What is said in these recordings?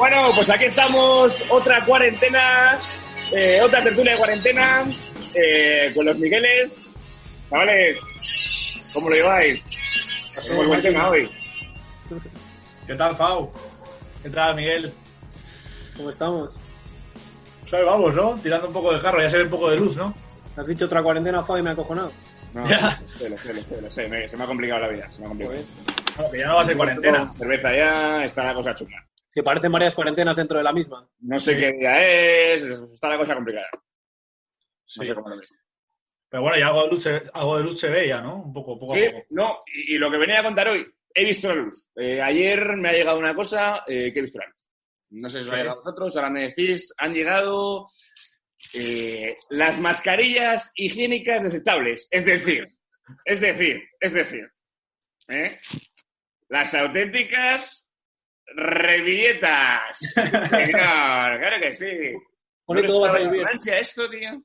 Bueno, pues aquí estamos, otra cuarentena, eh, otra tertulia de cuarentena, eh, con los Migueles. Chavales, ¿cómo lo lleváis? Hacemos buen tema hoy. ¿Qué tal, Fau? ¿Qué tal, Miguel? ¿Cómo estamos? Pues ahí vamos, ¿no? Tirando un poco de carro, ya se ve un poco de luz, ¿no? Has dicho otra cuarentena, Fabio, y me ha acojonado. No, Ya. lo sé, lo sé, lo sé, lo sé, me- se me ha complicado la vida, se me ha complicado. Bueno, que ya no va a ser cuarentena. Cerveza ya, está la cosa chunga. Que parecen varias cuarentenas dentro de la misma. No sé qué día es, está la cosa complicada. No Sí. sé cómo lo ves. Pero bueno, ya algo de luz se, algo de luz se ve ya, ¿no? Un poco, poco Sí, a poco. no, y, y lo que venía a contar hoy, he visto la luz. Eh, ayer me ha llegado una cosa eh, que he visto la luz. No sé si os ha ¿Qué llegado a vosotros, ahora me decís, han llegado eh, las mascarillas higiénicas desechables. Es decir, es decir, es decir, ¿eh? las auténticas revilletas. Señor, claro que sí. Pone ¿No todo va a salir bien. esto, tío?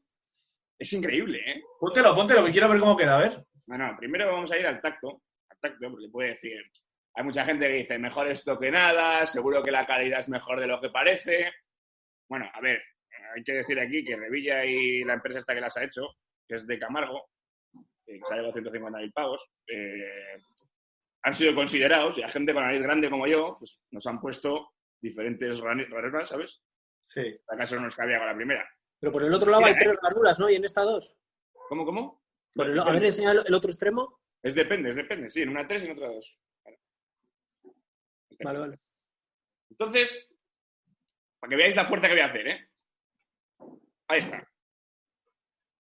Es increíble, ¿eh? Póntelo, póntelo, que quiero ver cómo queda, a ver. Bueno, primero vamos a ir al tacto, al tacto, porque puede decir, hay mucha gente que dice, mejor esto que nada, seguro que la calidad es mejor de lo que parece. Bueno, a ver, hay que decir aquí que Revilla y la empresa esta que las ha hecho, que es de Camargo, que se ha llevado 150.000 pavos, eh, han sido considerados, y a gente con nariz grande como yo, pues nos han puesto diferentes ranuras, ¿sabes? Sí. ¿Acaso no nos cabía con la primera? Pero por el otro lado hay Mira, tres ranuras, ¿no? Y en esta dos. ¿Cómo, cómo? Por el- a ver, enseña el, otro extremo. Es depende, es depende, sí, en una 3 y en otra 2. Vale, vale. Entonces, para que veáis la fuerza que voy a hacer, ¿eh? Ahí está.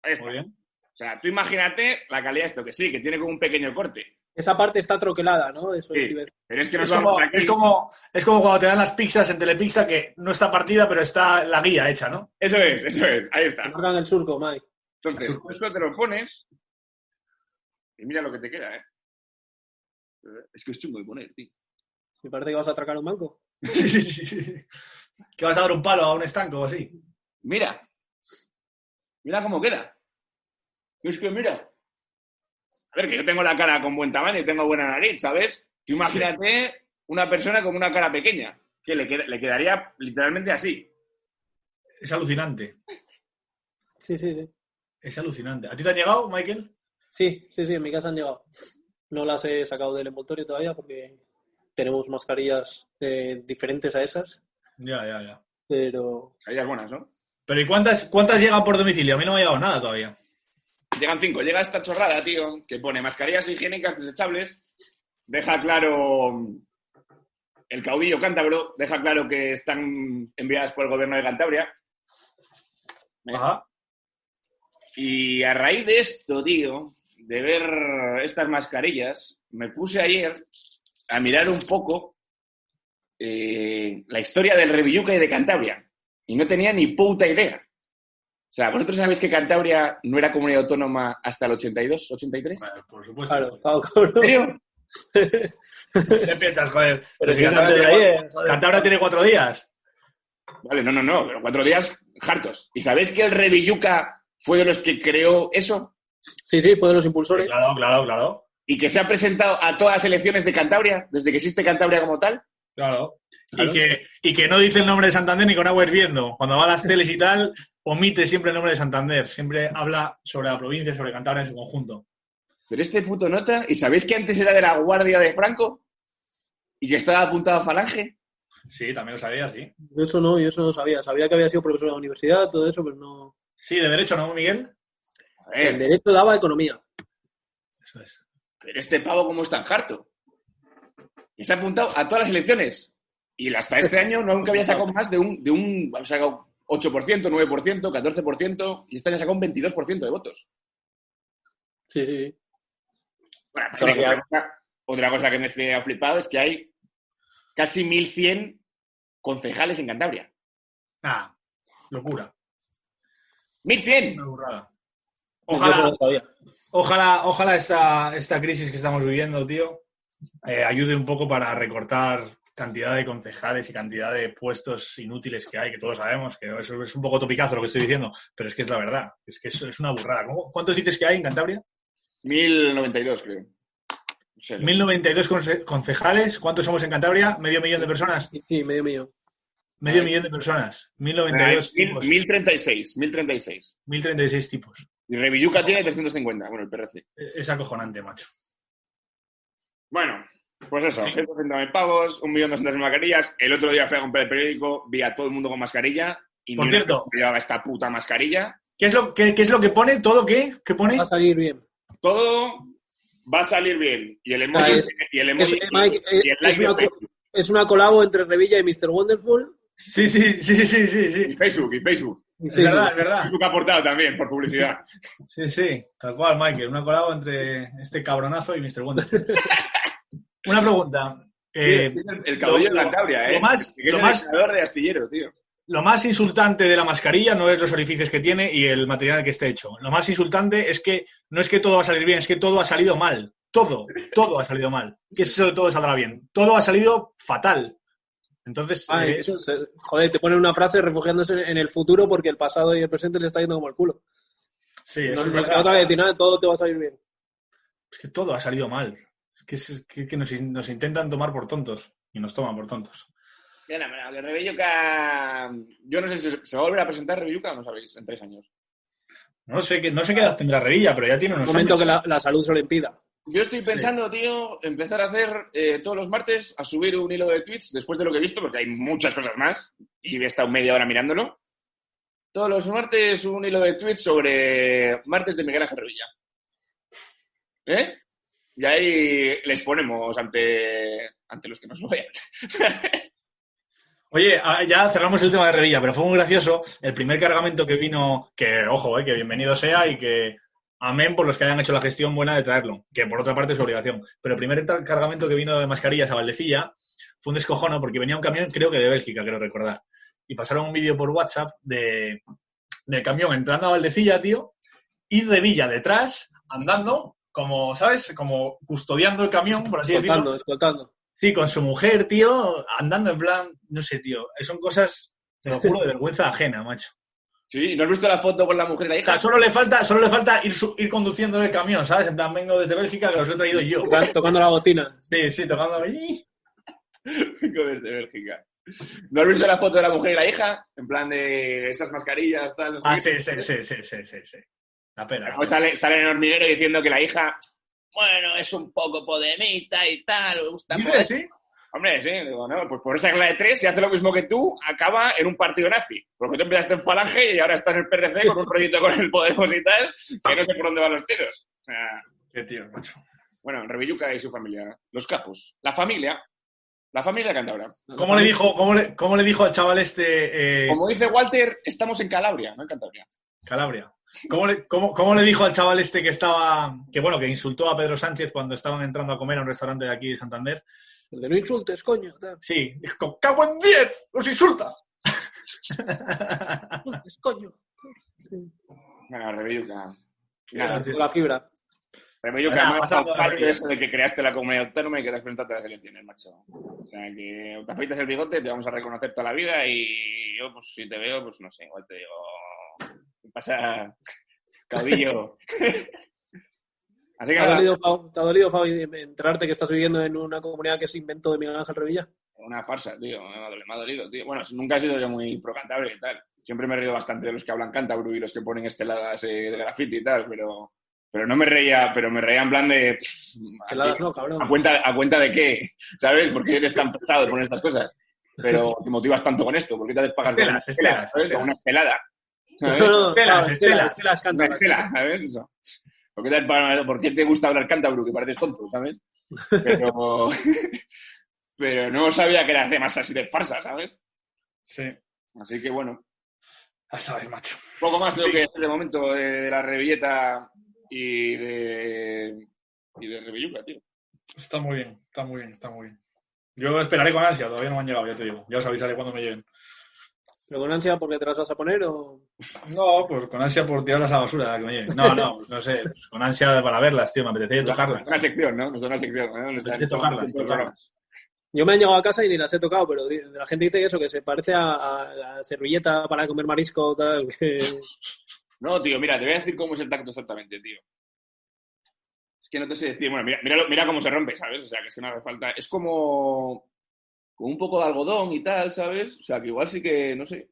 Ahí está. Muy bien. O sea, tú imagínate la calidad de esto, que sí, que tiene como un pequeño corte. Esa parte está troquelada, ¿no? Eso Sí, pero es que nos Es vamos como, aquí. es, como, es como cuando te dan las pizzas en Telepizza que no está partida, pero está la guía hecha, ¿no? Eso es, eso es, ahí Te está. marcan el surco, Mike. Entonces, Surco. esto te lo pones y mira lo que te queda, ¿eh? Es que es chungo de poner, tío. Me parece que vas a atracar un banco. Sí, sí, sí. sí. Que vas a dar un palo a un estanco o así. Mira. Mira cómo queda. Es que mira. Ver, que yo tengo la cara con buen tamaño y tengo buena nariz, ¿sabes? Tú imagínate una persona con una cara pequeña, que le, queda- le quedaría literalmente así. Es alucinante. Sí, sí, sí. Es alucinante. ¿A ti te han llegado, Michael? Sí, sí, sí, en mi casa han llegado. No las he sacado del envoltorio todavía porque tenemos mascarillas eh, diferentes a esas, Ya, ya, ya. pero Caídas buenas, ¿no? Pero ¿y cuántas, cuántas llegan por domicilio? A mí no me ha llegado nada todavía. Llegan cinco. Llega esta chorrada, tío, que pone mascarillas higiénicas desechables. Deja claro el caudillo cántabro, deja claro que están enviadas por el gobierno de Cantabria. Ajá. Y a raíz de esto, tío, de ver estas mascarillas, me puse ayer a mirar un poco eh, la historia del Revilluca y de Cantabria. Y no tenía ni puta idea. O sea, ¿vosotros sabéis que Cantabria no era comunidad autónoma hasta el 82, 83? Bueno, por supuesto. claro. ¿En serio? ¿Qué piensas, joder? Pero si Cantabria, tiene, ayer, joder. Cantabria tiene cuatro días. Vale, no, no, no, pero cuatro días hartos. ¿Y sabéis que el Revilluca fue de los que creó eso? Sí, sí, fue de los impulsores. Claro, claro, claro. ¿Y que se ha presentado a todas las elecciones de Cantabria, desde que existe Cantabria como tal? Claro. Claro. Y, que, y que no dice el nombre de Santander ni con agua hirviendo. Cuando va a las teles y tal, omite siempre el nombre de Santander. Siempre habla sobre la provincia, sobre Cantabria en su conjunto. Pero este puto nota, ¿y sabéis que antes era de la Guardia de Franco? ¿Y que estaba apuntado a Falange? Sí, también lo sabía, sí. Yo Eso no, yo eso no sabía. Sabía que había sido profesor de la universidad, todo eso, pero no. Sí, de derecho, ¿no, Miguel? A El derecho daba economía. Eso es. pero este pavo cómo es tan harto. Y se ha apuntado a todas las elecciones. Y hasta este año no nunca había sacado más de un, de un ha sacado 8%, 9%, 14%, y año ha sacado un 22% de votos. Sí, sí, sí. Bueno, Claro. otra, cosa, otra cosa que me ha flipado es que hay casi 1.100 concejales en Cantabria. Ah, locura. ¡1.100! Una burrada. Yo eso Ojalá, ojalá, ojalá esta, esta crisis que estamos viviendo, tío, eh, ayude un poco para recortar cantidad de concejales y cantidad de puestos inútiles que hay, que todos sabemos, que eso es un poco topicazo lo que estoy diciendo, pero es que es la verdad, es que eso es una burrada. ¿Cómo- ¿Cuántos dices que hay en Cantabria? 1.092, creo. No sé, 1092 conce- concejales, ¿cuántos somos en Cantabria? ¿Medio millón de personas? Sí, sí, medio millón. Medio Ay. millón de personas. Hay 1092 mil- tipos. 1.036, 1.036. 1036 tipos. Y Revilluca tiene 350, bueno, el PRC. Es acojonante, macho. Bueno, pues eso, Sí. 150.000 pavos, 1.200.000 mascarillas. El otro día fui a comprar el periódico, vi a todo el mundo con mascarilla y Por cierto. llevaba esta puta mascarilla. ¿Qué es lo, qué, qué es lo que pone? ¿Todo qué? ¿Qué pone? Va a salir bien. Todo va a salir bien. Y el emoji, Ah, es- y el emoji, es- Mike, eh, y el es like de una. Es una colabo entre Revilla y Mr. Wonderful. Sí, sí, sí, sí, sí, sí, Y. Facebook, y Facebook. Es verdad, es verdad. Facebook ha aportado también por publicidad. Sí, sí, tal cual, Michael. Una colabo entre este cabronazo y Mr. Wonderful. Una pregunta. Eh, el, el caudillo lo- de Cantabria, lo ¿eh? más- Que es lo el más- de astillero, tío. lo más insultante de la mascarilla no es los orificios que tiene y el material que esté hecho. Lo más insultante es que no es que todo va a salir bien, es que todo ha salido mal. Todo, todo ha salido mal. ¿Qué es eso de todo saldrá bien? Todo ha salido fatal. Entonces, Ah, eh, eso joder, te ponen una frase refugiándose en el futuro porque el pasado y el presente le está yendo como el culo. sí, No, eso es verdad. te va a decir nada, todo te va a salir bien. Es que todo ha salido mal. Es que, es- que- que nos, nos intentan tomar por tontos y nos toman por tontos. Mira, mira, el Revilluca... Yo no sé si se va a volver a presentar Revilluca o no sabéis, en tres años. No sé, qué, no sé qué edad tendrá Revilla, pero ya tiene Un unos momento años. que la, la salud se lo impida. Yo estoy Sí. pensando, tío, empezar a hacer eh, todos los martes a subir un hilo de tweets después de lo que he visto, porque hay muchas cosas más y he estado media hora mirándolo. Todos los martes un hilo de tweets sobre martes de Miguel Ángel Revilla. ¿Eh? Y ahí les ponemos ante, ante los que nos lo vean. Oye, ah, ya cerramos el tema de Revilla, pero fue muy gracioso el primer cargamento que vino, que ojo, eh, que bienvenido sea y que amén por los que hayan hecho la gestión buena de traerlo, que por otra parte es su obligación. Pero el primer cargamento que vino de mascarillas a Valdecilla fue un descojono porque venía un camión, creo que de Bélgica, quiero recordar. Y pasaron un vídeo por WhatsApp de, del camión entrando a Valdecilla, tío, y Revilla detrás, andando, como, ¿sabes? Como custodiando el camión, por así decirlo. Escoltando, escoltando. Sí, con su mujer, tío, andando en plan, no sé, tío, son cosas, te lo juro, de vergüenza ajena, macho. Sí, ¿no has visto la foto con la mujer y la O hija? sea, solo le falta, solo le falta ir, su- ir conduciendo el camión, ¿sabes? En plan, vengo desde Bélgica, que los he traído yo. Tocan- Tocando la bocina. Sí, sí, tocando. Vengo desde Bélgica. ¿No has visto la foto de la mujer y la hija? En plan de esas mascarillas, tal. no sé Ah, sí, sí, sí, sí, sí, sí, sí. La pena. Luego sale, sale en hormiguero diciendo que la hija, bueno, es un poco podemita y tal, me gusta ¿Dice, mucho. sí? Hombre, sí, digo, no, pues por esa regla de tres, si hace lo mismo que tú, acaba en un partido nazi. Porque tú empezaste en Falange y ahora estás en el PRC con un proyecto con el Podemos y tal, que no sé por dónde van los tiros. O sea, Qué tío, macho. bueno, Revilluca y su familia, los capos, la familia, la familia Cantabria. ¿Cómo le dijo, cómo le, cómo le dijo al chaval este eh, Como dice Walter, estamos en Calabria, no en Cantabria. Calabria? ¿Cómo le, cómo, cómo le dijo al chaval este que estaba, que bueno, que insultó a Pedro Sánchez cuando estaban entrando a comer a un restaurante de aquí de Santander? El de no insultes, coño. tal. Sí, dijo, ¡cago en 10! ¡Os insulta! Insultes, coño. Nada, gracioso. La fibra. Revilluca, Nada, pasando tan de eso de que creaste la comunidad autónoma y que te presentado a las elecciones, macho. O sea, que te afeitas el bigote, te vamos a reconocer toda la vida y yo, pues si te veo, pues no sé, igual te digo, ¿qué pasa, caudillo? Así que ¿Te ha dolido, Fau- te ha dolido, Fabi, enterarte que estás viviendo en una comunidad que es invento de Miguel Ángel Revilla? una farsa, tío, me ha dolido, me ha dolido, tío. Bueno, nunca he sido yo muy pro Cantabria y tal. Siempre me he reído bastante de los que hablan cántabro y los que ponen esteladas eh, de graffiti y tal, pero, pero no me reía, pero me reía en plan de... pff, Esteladas no, cabrón. ¿A cuenta, ¿A cuenta de qué? ¿Sabes? ¿Por qué eres tan pesado poner estas cosas? Pero te motivas tanto con esto. ¿Por qué te haces pagar con una Estelas, estela, estelas, ¿sabes? estelas. Con una estelada. No, ¿sabes? no, Estelas, estelas. estelas estela, ¿sabes? Eso. ¿Por qué, te gusta hablar cántabro? Que pareces tonto, ¿sabes? Pero, pero no sabía que eran temas así de farsa, ¿sabes? Sí. Así que bueno, A saber, macho. poco más creo Sí. que es de momento de, de la revilleta y de, y de Revilluca, tío. Está muy bien, está muy bien, está muy bien. Yo esperaré con ansia, todavía no me han llegado, ya te digo. Ya os avisaré cuando me lleguen. ¿Pero con ansia porque te las vas a poner o...? No, pues con ansia por tirarlas a la basura que me. No, no, pues no sé. pues con ansia para verlas, tío. Me apetecía tocarlas. Una sección, ¿no? Nos da una sección. ¿no? Me apetece tocarlas, tocarlas. Yo me han llegado a casa y ni las he tocado, pero la gente dice que eso, que se parece a, a- a servilleta para comer marisco, tal, que... No, tío, mira, te voy a decir cómo es el tacto exactamente, tío. Es que no te sé decir. Bueno, mira, mira, mira cómo se rompe, ¿sabes? O sea, que es que no hace falta. Es como. Como un poco de algodón y tal, ¿sabes? O sea, que igual sí que. No sé.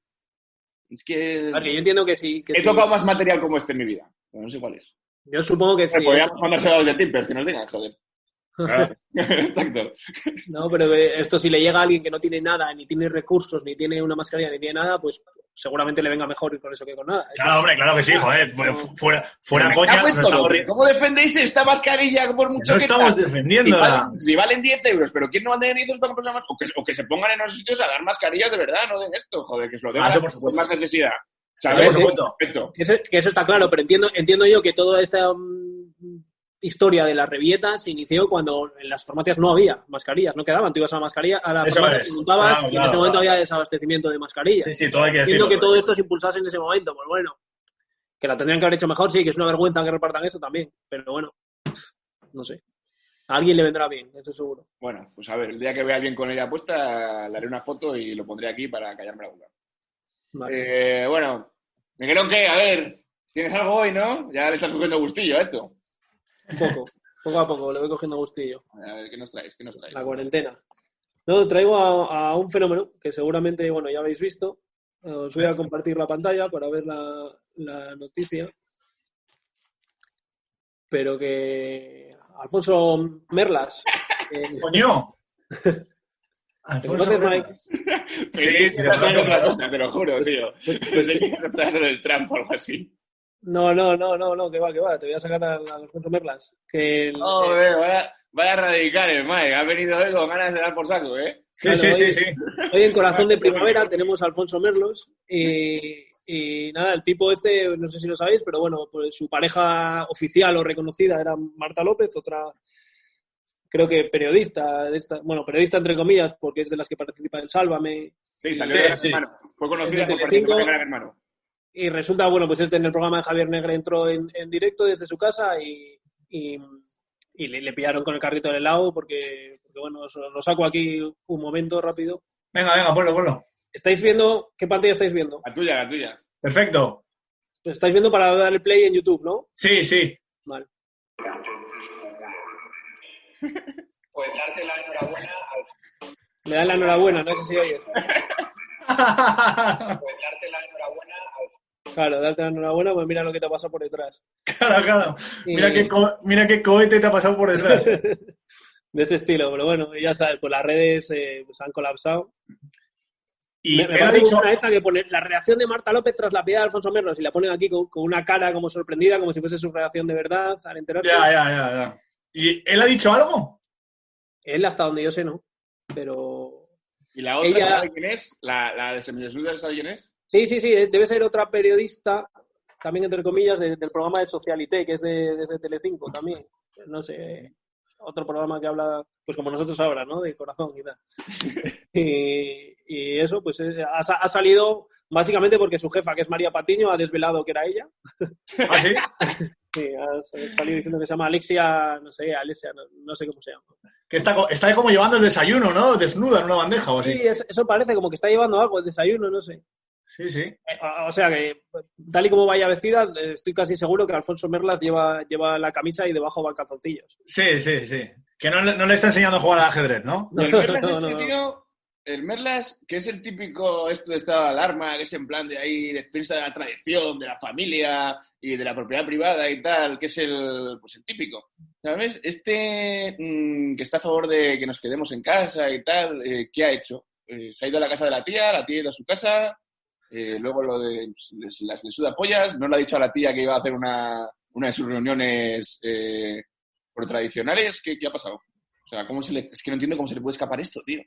Es que. Que yo entiendo que sí. Que He sí. tocado más material como este en mi vida. Pero no sé cuál es. Yo supongo que sí. Podríamos mandárselo a los de Timpers, que nos digan, joder. Claro. Exacto. No, pero que esto si le llega a alguien que no tiene nada, ni tiene recursos, ni tiene una mascarilla, ni tiene nada, pues seguramente le venga mejor ir con eso que con nada. Claro, hombre, claro que sí, joder. fu- Fuera, fuera coñas, no todo, estamos. ¿Cómo defendéis esta mascarilla por mucho no que estamos tal? Si defendiéndola. valen, si valen 10 euros, pero ¿quién no va a tener 10 euros para comprarse más? O que, o que se pongan en esos sitios a dar mascarillas de verdad, no den esto, joder, que se lo den Ah, eso a- por supuesto. con más necesidad. Eso. Que eso, que eso está claro, pero entiendo, entiendo yo que toda esta mm, historia de la revieta se inició cuando en las farmacias no había mascarillas, no quedaban. Tú ibas a la mascarilla, a la Eso farmacia, es. preguntabas Claro, y en ese momento claro. había desabastecimiento de mascarillas. Sí, sí, todo hay que decirlo. que todo esto se impulsase en ese momento, pues bueno, que la tendrían que haber hecho mejor, sí, que es una vergüenza que repartan eso también, pero bueno, no sé. A alguien le vendrá bien, eso seguro. Bueno, pues a ver, el día que vea a alguien con ella puesta, le haré una foto y lo pondré aquí para callarme la boca. Vale. Eh, bueno, me creo que, a ver, tienes algo hoy, ¿no? Ya le estás cogiendo gustillo a esto. Un poco, poco a poco, le voy cogiendo gustillo. A ver, ¿qué nos traes? ¿Qué nos traes? La cuarentena. No, traigo a, a un fenómeno que seguramente, bueno, ya habéis visto. Eh, Os voy a compartir la pantalla para ver la, la noticia. Pero que Alfonso Merlas, eh, ¡Coño! Alfonso ¿Conoces, Merlas. Sí, Sí, te lo juro, tío. Pensé que ibas a traer el Trump o algo así. No, no, no, no, no, que va, que va, te voy a sacar a, a Alfonso Merlas. Que el- eh, Joder, vaya, vaya radicales, Mike. Ha venido él con ganas de dar por saco, ¿eh? Sí, sí, sí, sí. Hoy en Corazón de Primavera tenemos a Alfonso Merlos y, y nada, el tipo este, no sé si lo sabéis, pero bueno, pues su pareja oficial o reconocida era Marta López, otra, creo que periodista, de esta, bueno, periodista entre comillas, porque es de las que participa en Sálvame. Sí, salió de Gran sí. Hermano. Fue conocida por participar en Gran Hermano. Y resulta, bueno, pues este en el programa de Javier Negre entró en, en directo desde su casa y, y, y le, le pillaron con el carrito del helado porque, porque, bueno, os- lo saco aquí un momento rápido. Venga, venga, ponlo, ponlo. ¿Estáis viendo? ¿Qué pantalla estáis viendo? La tuya, la tuya. Perfecto. Lo estáis viendo para darle play en YouTube, ¿no? Sí, sí. Vale. Pues darte la enhorabuena al Le dan la enhorabuena, no sé si oyes. pues darte la enhorabuena Claro, darte la enhorabuena, pues mira lo que te ha pasado por detrás. Claro, claro. Mira, Y- qué co- mira qué cohete te ha pasado por detrás. De ese estilo, pero bueno, ya sabes, pues las redes eh, pues han colapsado. Y me, me ha dicho... una esta que pone la reacción de Marta López tras la piedad de Alfonso Merlos y la ponen aquí con, con una cara como sorprendida, como si fuese su reacción de verdad al enterarse. Ya, ya, ya, ya. ¿Y él ha dicho algo? Él, hasta donde yo sé, no. Pero. ¿Y la otra, Ella- ¿sabe quién es? ¿La, la de Semidesnuda, ¿sabe quién es? Sí, sí, sí, debe ser otra periodista, también entre comillas, de- del programa de Socialité, que es de, desde Telecinco también. No sé, otro programa que habla, pues como nosotros ahora, ¿no? De corazón y tal. Y, y eso, pues eh, ha, ha salido básicamente porque su jefa, que es María Patiño, ha desvelado que era ella. ¿Ah, sí? Sí, ha sa- salido diciendo que se llama Alexia, no sé, Alexia, no, no sé cómo se llama. Que está, está como llevando el desayuno, ¿no? Desnuda en una bandeja o así. Sí, es- eso parece como que está llevando algo, el desayuno, no sé. Sí, sí. Eh, O sea que, tal y como vaya vestida, estoy casi seguro que Alfonso Merlas lleva, lleva la camisa y debajo van calzoncillos. Sí, sí, sí. Que no, le- no le está enseñando a jugar al ajedrez, ¿no? No, no, no. El Merlas, que es el típico esto de estado de alarma, que es en plan de ahí defensa de la tradición, de la familia y de la propiedad privada y tal, que es el, pues el típico. ¿Sabes? Este mm, que está a favor de que nos quedemos en casa y tal, eh, ¿qué ha hecho? Eh, se ha ido a la casa de la tía, la tía ha ido a su casa, eh, luego lo de les- las de sudapollas, no le ha dicho a la tía que iba a hacer una, una de sus reuniones por tradicionales, ¿Qué, ¿qué ha pasado? O sea, ¿cómo se le, es que no entiendo cómo se le puede escapar esto, tío.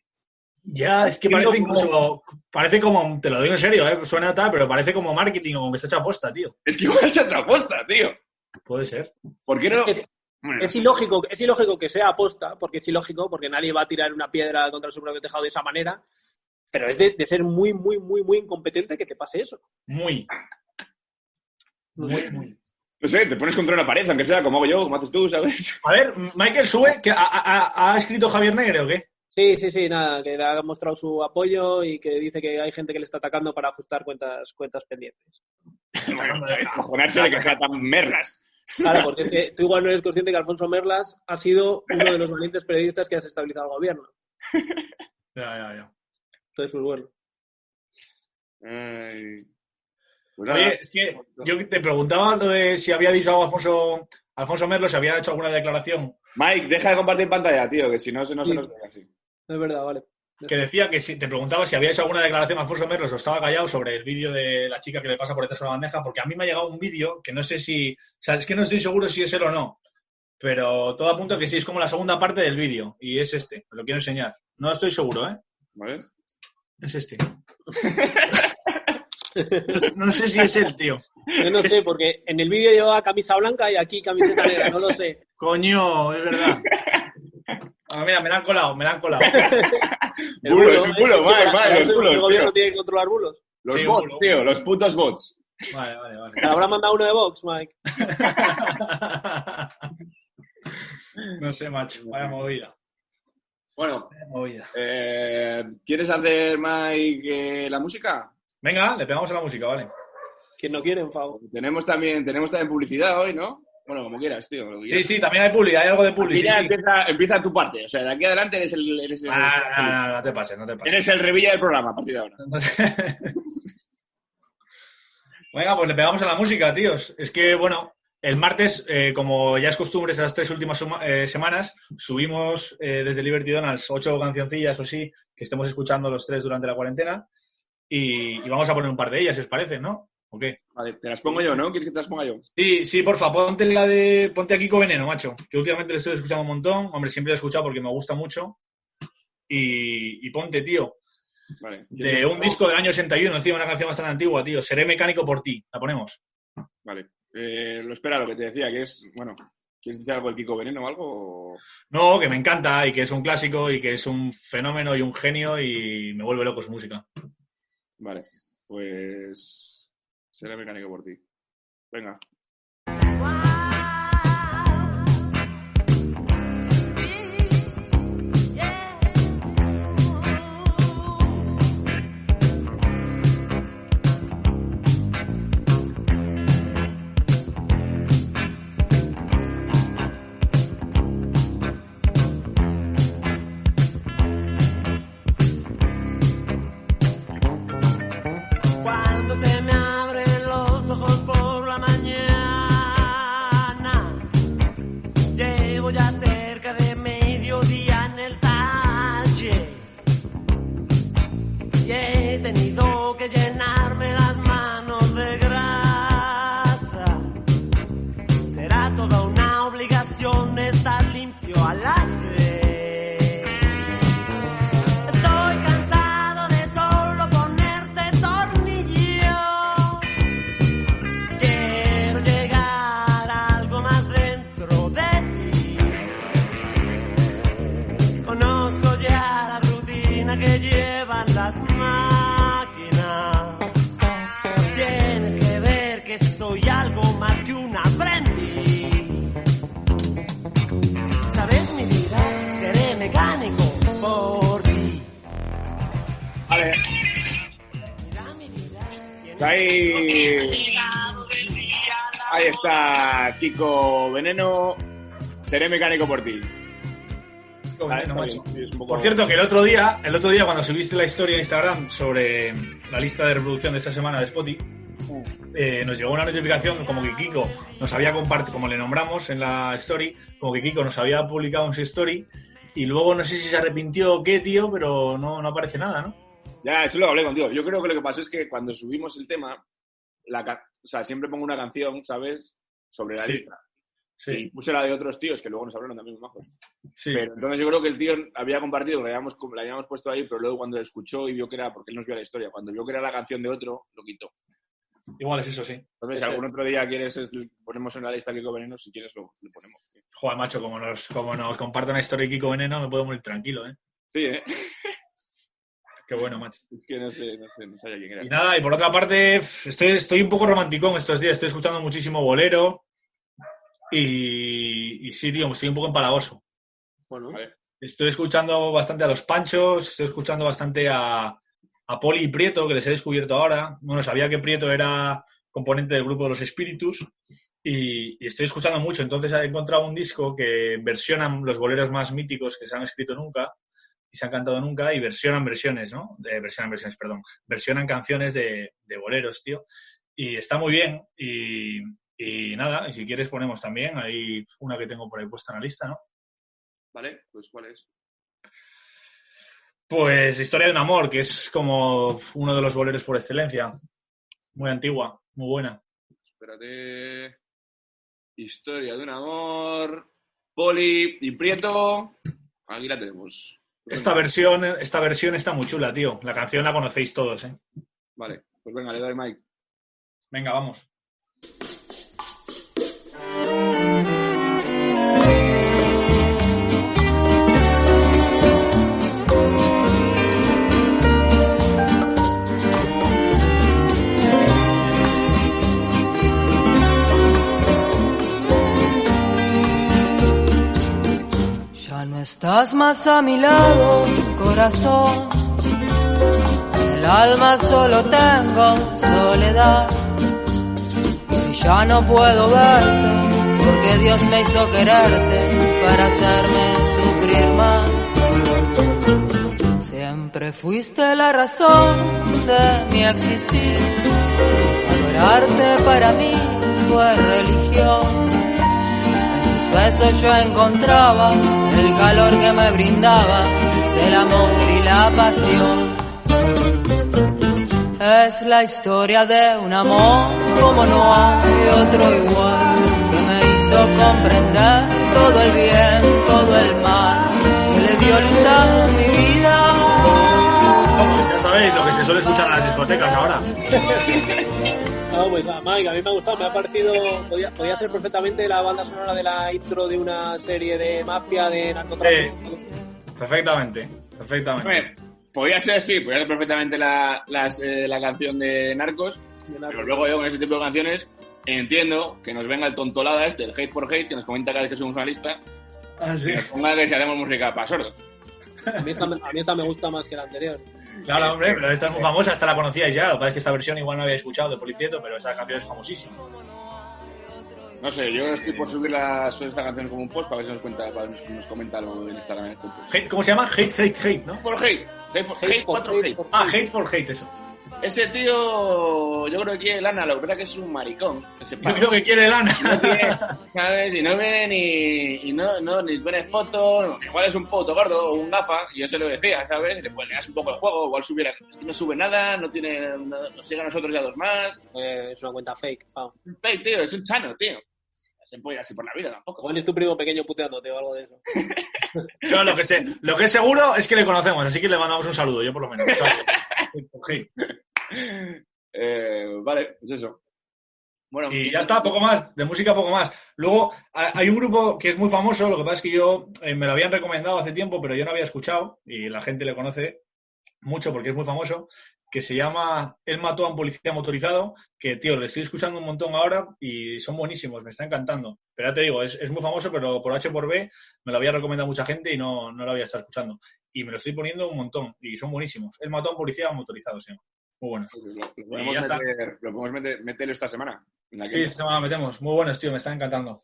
Ya, es que parece incluso... Parece como... Te lo digo en serio, ¿eh? Suena tal, pero parece como marketing o como que se ha hecho aposta, tío. Es que igual se ha hecho aposta, tío. Puede ser. ¿Por qué no? Es que- Bueno, Es ilógico, es ilógico que sea aposta, porque es ilógico, porque nadie va a tirar una piedra contra su propio tejado de esa manera, pero es de, de ser muy, muy, muy, muy incompetente que te pase eso. Muy, muy, muy. No sé, te pones contra una pared, aunque sea como hago yo, como haces tú, ¿sabes? A ver, Michael sube, que ha, ha- ha escrito Javier Negre o qué? Sí, sí, sí, nada, que le ha mostrado su apoyo y que dice que hay gente que le está atacando para ajustar cuentas, cuentas pendientes. Bueno, cojonarse de que sea tan merlas. Claro, porque es que tú igual no eres consciente que Alfonso Merlas ha sido uno de los valientes periodistas que ha desestabilizado el gobierno. Ya, ya, ya. Entonces, pues bueno. Pues nada. Oye, es que yo te preguntaba lo de si había dicho algo Alfonso, Alfonso Merlo, si había hecho alguna declaración Mike, deja de compartir pantalla, tío, que si no, se no se nos ve así. Es verdad, vale. que decía que si te preguntaba si había hecho alguna declaración Alfonso Merlos o estaba callado sobre el vídeo de la chica que le pasa por detrás de la bandeja, porque a mí me ha llegado un vídeo que no sé si, o sea, es que no estoy seguro si es él o no, pero todo apunta que sí, es como la segunda parte del vídeo y es este, os lo quiero enseñar. No estoy seguro, ¿eh? ¿Vale? Es este. No, no sé si es él, tío. Yo no sé, porque en el vídeo llevaba camisa blanca y aquí camiseta negra, no lo sé. Coño, es verdad. Ah, mira, me la han colado, me la han colado. El Bulo, bulo, para los bulos, El gobierno tío. tiene que controlar bulos. Los Sí, bots, bulo. tío, los putos bots. Vale, vale, vale. ¿Te habrá mandado uno de Vox, Mike? No sé, macho. Vaya movida. Bueno, Vaya movida. eh, ¿quieres hacer, Mike, eh, la música? Venga, le pegamos a la música, ¿vale? Quien no quiere, por favor. Tenemos también, tenemos también publicidad hoy, ¿no? Bueno, como quieras, tío. lo que Sí, quieras. sí, también hay publi, hay algo de Aquí publi. Sí, ya sí. empieza, empieza tu parte. O sea, de aquí adelante eres el, eres el, Ah, no, no, no, no te pases, no te pases. eres el revilla del programa a partir de ahora. Venga, pues le pegamos a la música, tíos. Es que, bueno, el martes, eh, como ya es costumbre estas tres últimas suma- eh, semanas, subimos eh, desde Liberty Donalds ocho cancioncillas o sí que estemos escuchando los tres durante la cuarentena y, y vamos a poner un par de ellas, si os parece, ¿no? ¿O qué? Vale, te las pongo yo, ¿no? ¿Quieres que te las ponga yo? Sí, sí, porfa, ponte la de. Ponte a Kiko Veneno, macho. Que últimamente le estoy escuchando un montón. Hombre, siempre lo he escuchado porque me gusta mucho. Y, y ponte, tío. Vale. De un disco del año 81, encima una canción bastante antigua, tío. Seré mecánico por ti. La ponemos. Vale. Eh, lo espera, lo que te decía, que es, bueno, ¿quieres decir algo del Kiko Veneno o algo? No, que me encanta y que es un clásico y que es un fenómeno y un genio y me vuelve loco su música. Vale, pues seré mecánico por ti. Venga. Ahí, ahí está Kiko Veneno. Seré mecánico por ti. Veneno, macho. poco- Por cierto, que el otro día, el otro día cuando subiste la historia de Instagram sobre la lista de reproducción de esta semana de Spotify, eh, nos llegó una notificación como que Kiko nos había compartido, como le nombramos en la story, como que Kiko nos había publicado en su story y luego no sé si se arrepintió o qué, tío, pero no, no aparece nada, ¿no? Ya, eso lo hablé contigo. Yo creo que lo que pasó es que cuando subimos el tema, la o sea, siempre pongo una canción, ¿sabes? Sobre la Sí. lista. Y Sí, puse la de otros tíos que luego nos hablaron también majos. sí. Pero entonces yo creo que el tío había compartido, la habíamos, la habíamos puesto ahí, pero luego cuando lo escuchó y vio que era, porque él nos vio la historia, cuando vio que era la canción de otro, lo quitó. Igual es eso, sí. Entonces, si algún otro día quieres, es- ponemos en la lista Kiko Veneno, si quieres lo, lo ponemos. Joder, macho, como nos, como nos comparta una historia de Kiko Veneno, me puedo morir tranquilo, ¿eh? Sí, ¿eh? Qué bueno, macho. Es que no sé, no sé, no sabía quién era. Y nada, y por otra parte, estoy, estoy un poco romanticón estos días. Estoy escuchando muchísimo bolero. Y, y sí, tío, estoy un poco empalagoso. Bueno, Vale. Estoy escuchando bastante a los Panchos, estoy escuchando bastante a, a Poli y Prieto, que les he descubierto ahora. Bueno, sabía que Prieto era componente del grupo de los Espíritus y, y estoy escuchando mucho. Entonces he encontrado un disco que versionan los boleros más míticos que se han escrito nunca y se han cantado nunca y versionan versiones, ¿no? De, versionan versiones, perdón. Versionan canciones de, de boleros, tío. Y está muy bien y, y nada, y si quieres ponemos también, hay una que tengo por ahí puesta en la lista, ¿no? Vale, pues ¿cuál es? Pues Historia de un amor, que es como uno de los boleros por excelencia. Muy antigua, muy buena. Espérate. Historia de un amor. Poli y Prieto. Aquí la tenemos. Esta versión, esta versión está muy chula, tío. La canción la conocéis todos, ¿eh? Vale, pues venga, le doy Mike. Venga, vamos. Estás más a mi lado, corazón. En el alma solo tengo soledad. Y si ya no puedo verte, porque Dios me hizo quererte para hacerme sufrir más. Siempre fuiste la razón de mi existir. Adorarte para mí fue religión. Besos yo encontraba el calor que me brindaba, el amor y la pasión. Es la historia de un amor como no hay otro igual, que me hizo comprender todo el bien, todo el mal, que le dio luz a mi vida. Ya sabéis lo que se suele escuchar en las discotecas ahora. Ah, pues Mike, a mí me ha gustado, me ha parecido, podía, podía ser perfectamente la banda sonora de la intro de una serie de mafia de narcotráfico. Perfectamente, perfectamente. Hombre, podía ser así, podía ser perfectamente la, las, eh, la canción de Narcos, De pero luego yo con ese tipo de canciones entiendo que nos venga el tontolada este, el hate for hate, que nos comenta cada vez que somos una lista, Ah, sí. que nos ponga que si hacemos música para sordos. A mí, esta, a mí esta me gusta más que la anterior. Claro, hombre, pero esta es muy famosa, esta la conocíais ya. Lo que pasa es que esta versión igual no había escuchado de Poliprieto, pero esta canción es famosísima. No sé, yo estoy por subir las, esta canción como un post para ver si nos, cuenta, para ver si nos comenta algo en Instagram. en el punto. Hate- ¿Cómo se llama? Hate, hate, hate, ¿no? Por hate, hate, for, hate, hate, hate. Ah, hate for hate, eso. Ese tío, yo creo que quiere lana, lo que pasa es que es un maricón. que Yo creo que quiere lana. no ¿sabes? Y no viene ni, y no, no, ni pone fotos, igual es un puto gordo o un gafa, y yo se lo decía, ¿sabes? Y después le das un poco el juego, igual subiera, es que no sube nada, no tiene, no, nos sigue a nosotros ya dos más. Eh, es una cuenta fake. Un fake, tío, es un chano, tío. Se puede ir así por la vida tampoco. Igual es tu primo pequeño puteándote o algo de eso. No, lo que, sé, lo que es seguro es que le conocemos, así que le mandamos un saludo, yo por lo menos. Eh, vale, pues eso. Bueno, Y ya está, poco más, de música poco más. Luego, ha- hay un grupo que es muy famoso, lo que pasa es que yo eh, me lo habían recomendado hace tiempo, pero yo no había escuchado, y la gente le conoce mucho porque es muy famoso, que se llama Él mató a un policía motorizado, que, tío, le estoy escuchando un montón ahora y son buenísimos, me está encantando. Pero ya te digo, es, es muy famoso, pero por H por B me lo había recomendado mucha gente y no, no lo había estado escuchando. Y me lo estoy poniendo un montón, y son buenísimos. Él mató a un policía motorizado, sí. Muy buenos. Pues lo, lo Y podemos, está. meter, lo podemos meter, meterlo esta semana. en Sí, esta semana metemos. Muy buenos, tío, me están encantando.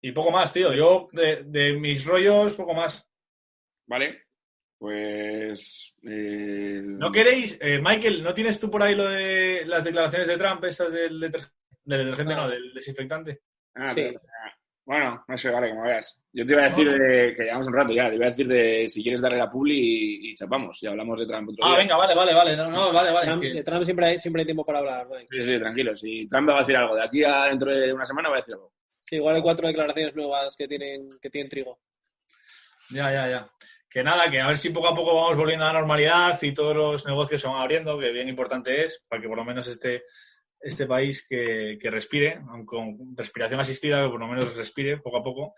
Y poco más, tío. Yo, de, de mis rollos, poco más. Vale, pues... eh, ¿No queréis, eh, Michael, no tienes tú por ahí lo de las declaraciones de Trump, estas del, deter- del detergente, no, del desinfectante? Ah, Sí. pero- ah, bueno, no sé, vale, como veas. Yo te iba a decir de, que llevamos un rato ya, te iba a decir de si quieres darle la publi y, y chapamos, y hablamos de Trump otro Ah, día. venga, vale, vale, vale. No, no, vale, vale. Trump, que- de Trump siempre, hay, siempre hay tiempo para hablar. Mike. Sí, sí, tranquilo. Si Trump va a decir algo, de aquí a dentro de una semana va a decir algo. Sí, igual hay cuatro declaraciones nuevas que tienen, que tienen trigo. Ya, ya, ya. Que nada, que a ver si poco a poco vamos volviendo a la normalidad y todos los negocios se van abriendo, que bien importante es, para que por lo menos este, este país que, que respire, aunque con respiración asistida, que por lo menos respire poco a poco.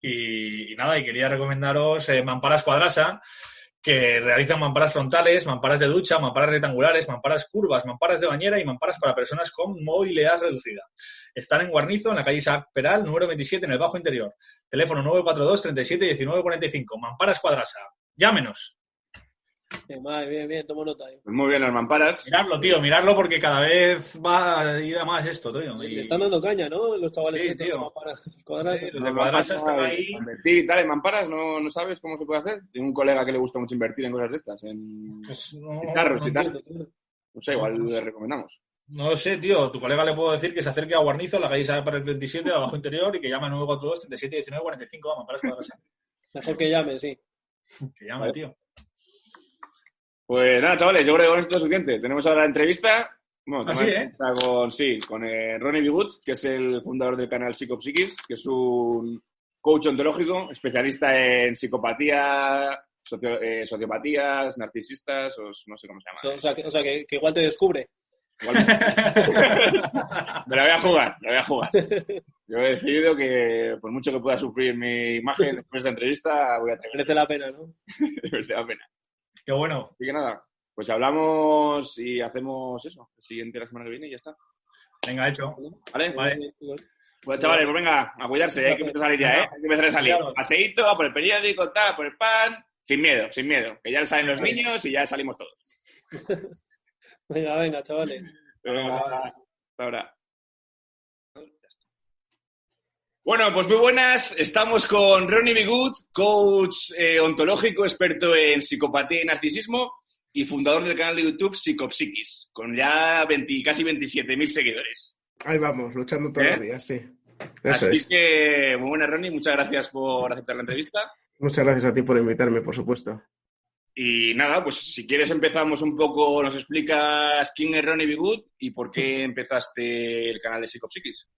Y, nada, y quería recomendaros eh, Mamparas Cuadrasa, que realizan mamparas frontales, mamparas de ducha, mamparas rectangulares, mamparas curvas, mamparas de bañera y mamparas para personas con movilidad reducida. Están en Guarnizo, en la calle Isaac Peral, número 27, en el Bajo Interior. Teléfono 942 37 19 45. Mamparas Cuadrasa. Llámenos. Bien, bien, bien, tomo nota. ahí. Pues muy bien las mamparas. Mirarlo, tío, mirarlo porque cada vez va a ir a más esto, tío. Y- Le están dando caña, ¿no? Los chavales Sí, que tío. Sí, los de están ahí. Invertir y tal en mamparas, ¿no, ¿no sabes cómo se puede hacer? Tengo un colega que le gusta mucho invertir en cosas de estas, en Pues no, guitarros no y tal. No sé, igual le recomendamos. No lo sé, tío. Tu colega le puedo decir que se acerque a Guarnizo, a la calle para el 27, abajo interior, y que llame al 942 37 19 45. Vamos, para cuadras. Mejor que llame, sí. Que llame, Vale. tío. Pues nada, chavales, yo creo que con esto es suficiente. Tenemos ahora la entrevista. Bueno, Ah, tenemos sí, la ¿eh? con, sí, con eh, Ronnie Bigut, que es el fundador del canal Psicopsiquis, que es un coach ontológico, especialista en psicopatía, socio- eh, sociopatías, narcisistas, o no sé cómo se llama. O sea, que, o sea que, que igual te descubre. Igual- Me la voy a jugar, me la voy a jugar. Yo he decidido que, por mucho que pueda sufrir mi imagen después de esta entrevista, voy a atreverme. Merece la pena, ¿no? merece la pena. Qué bueno. Así que nada, pues hablamos y hacemos eso, el siguiente la semana que viene y ya está. Venga, hecho. ¿Vale? Vale. Pues chavales, pues venga, a cuidarse, hay que empezar a salir ya, ¿eh? Hay que empezar a salir. Paseíto, a por el periódico, tal, a por el pan, sin miedo, sin miedo. Que ya salen los niños y ya salimos todos. Venga, venga, chavales. Hasta ahora. Bueno, pues muy buenas. Estamos con Ronnie Bigut, coach eh, ontológico, experto en psicopatía y narcisismo y fundador del canal de YouTube Psicopsiquis, con ya 20 casi 27.000 seguidores. Ahí vamos, luchando todos ¿Eh? los días, sí. Eso Así es. que, muy buenas, Ronnie. Muchas gracias por aceptar la entrevista. Muchas gracias a ti por invitarme, por supuesto. Y nada, pues si quieres empezamos un poco, nos explicas quién es Ronnie Bigut y por qué empezaste el canal de Psicopsiquis.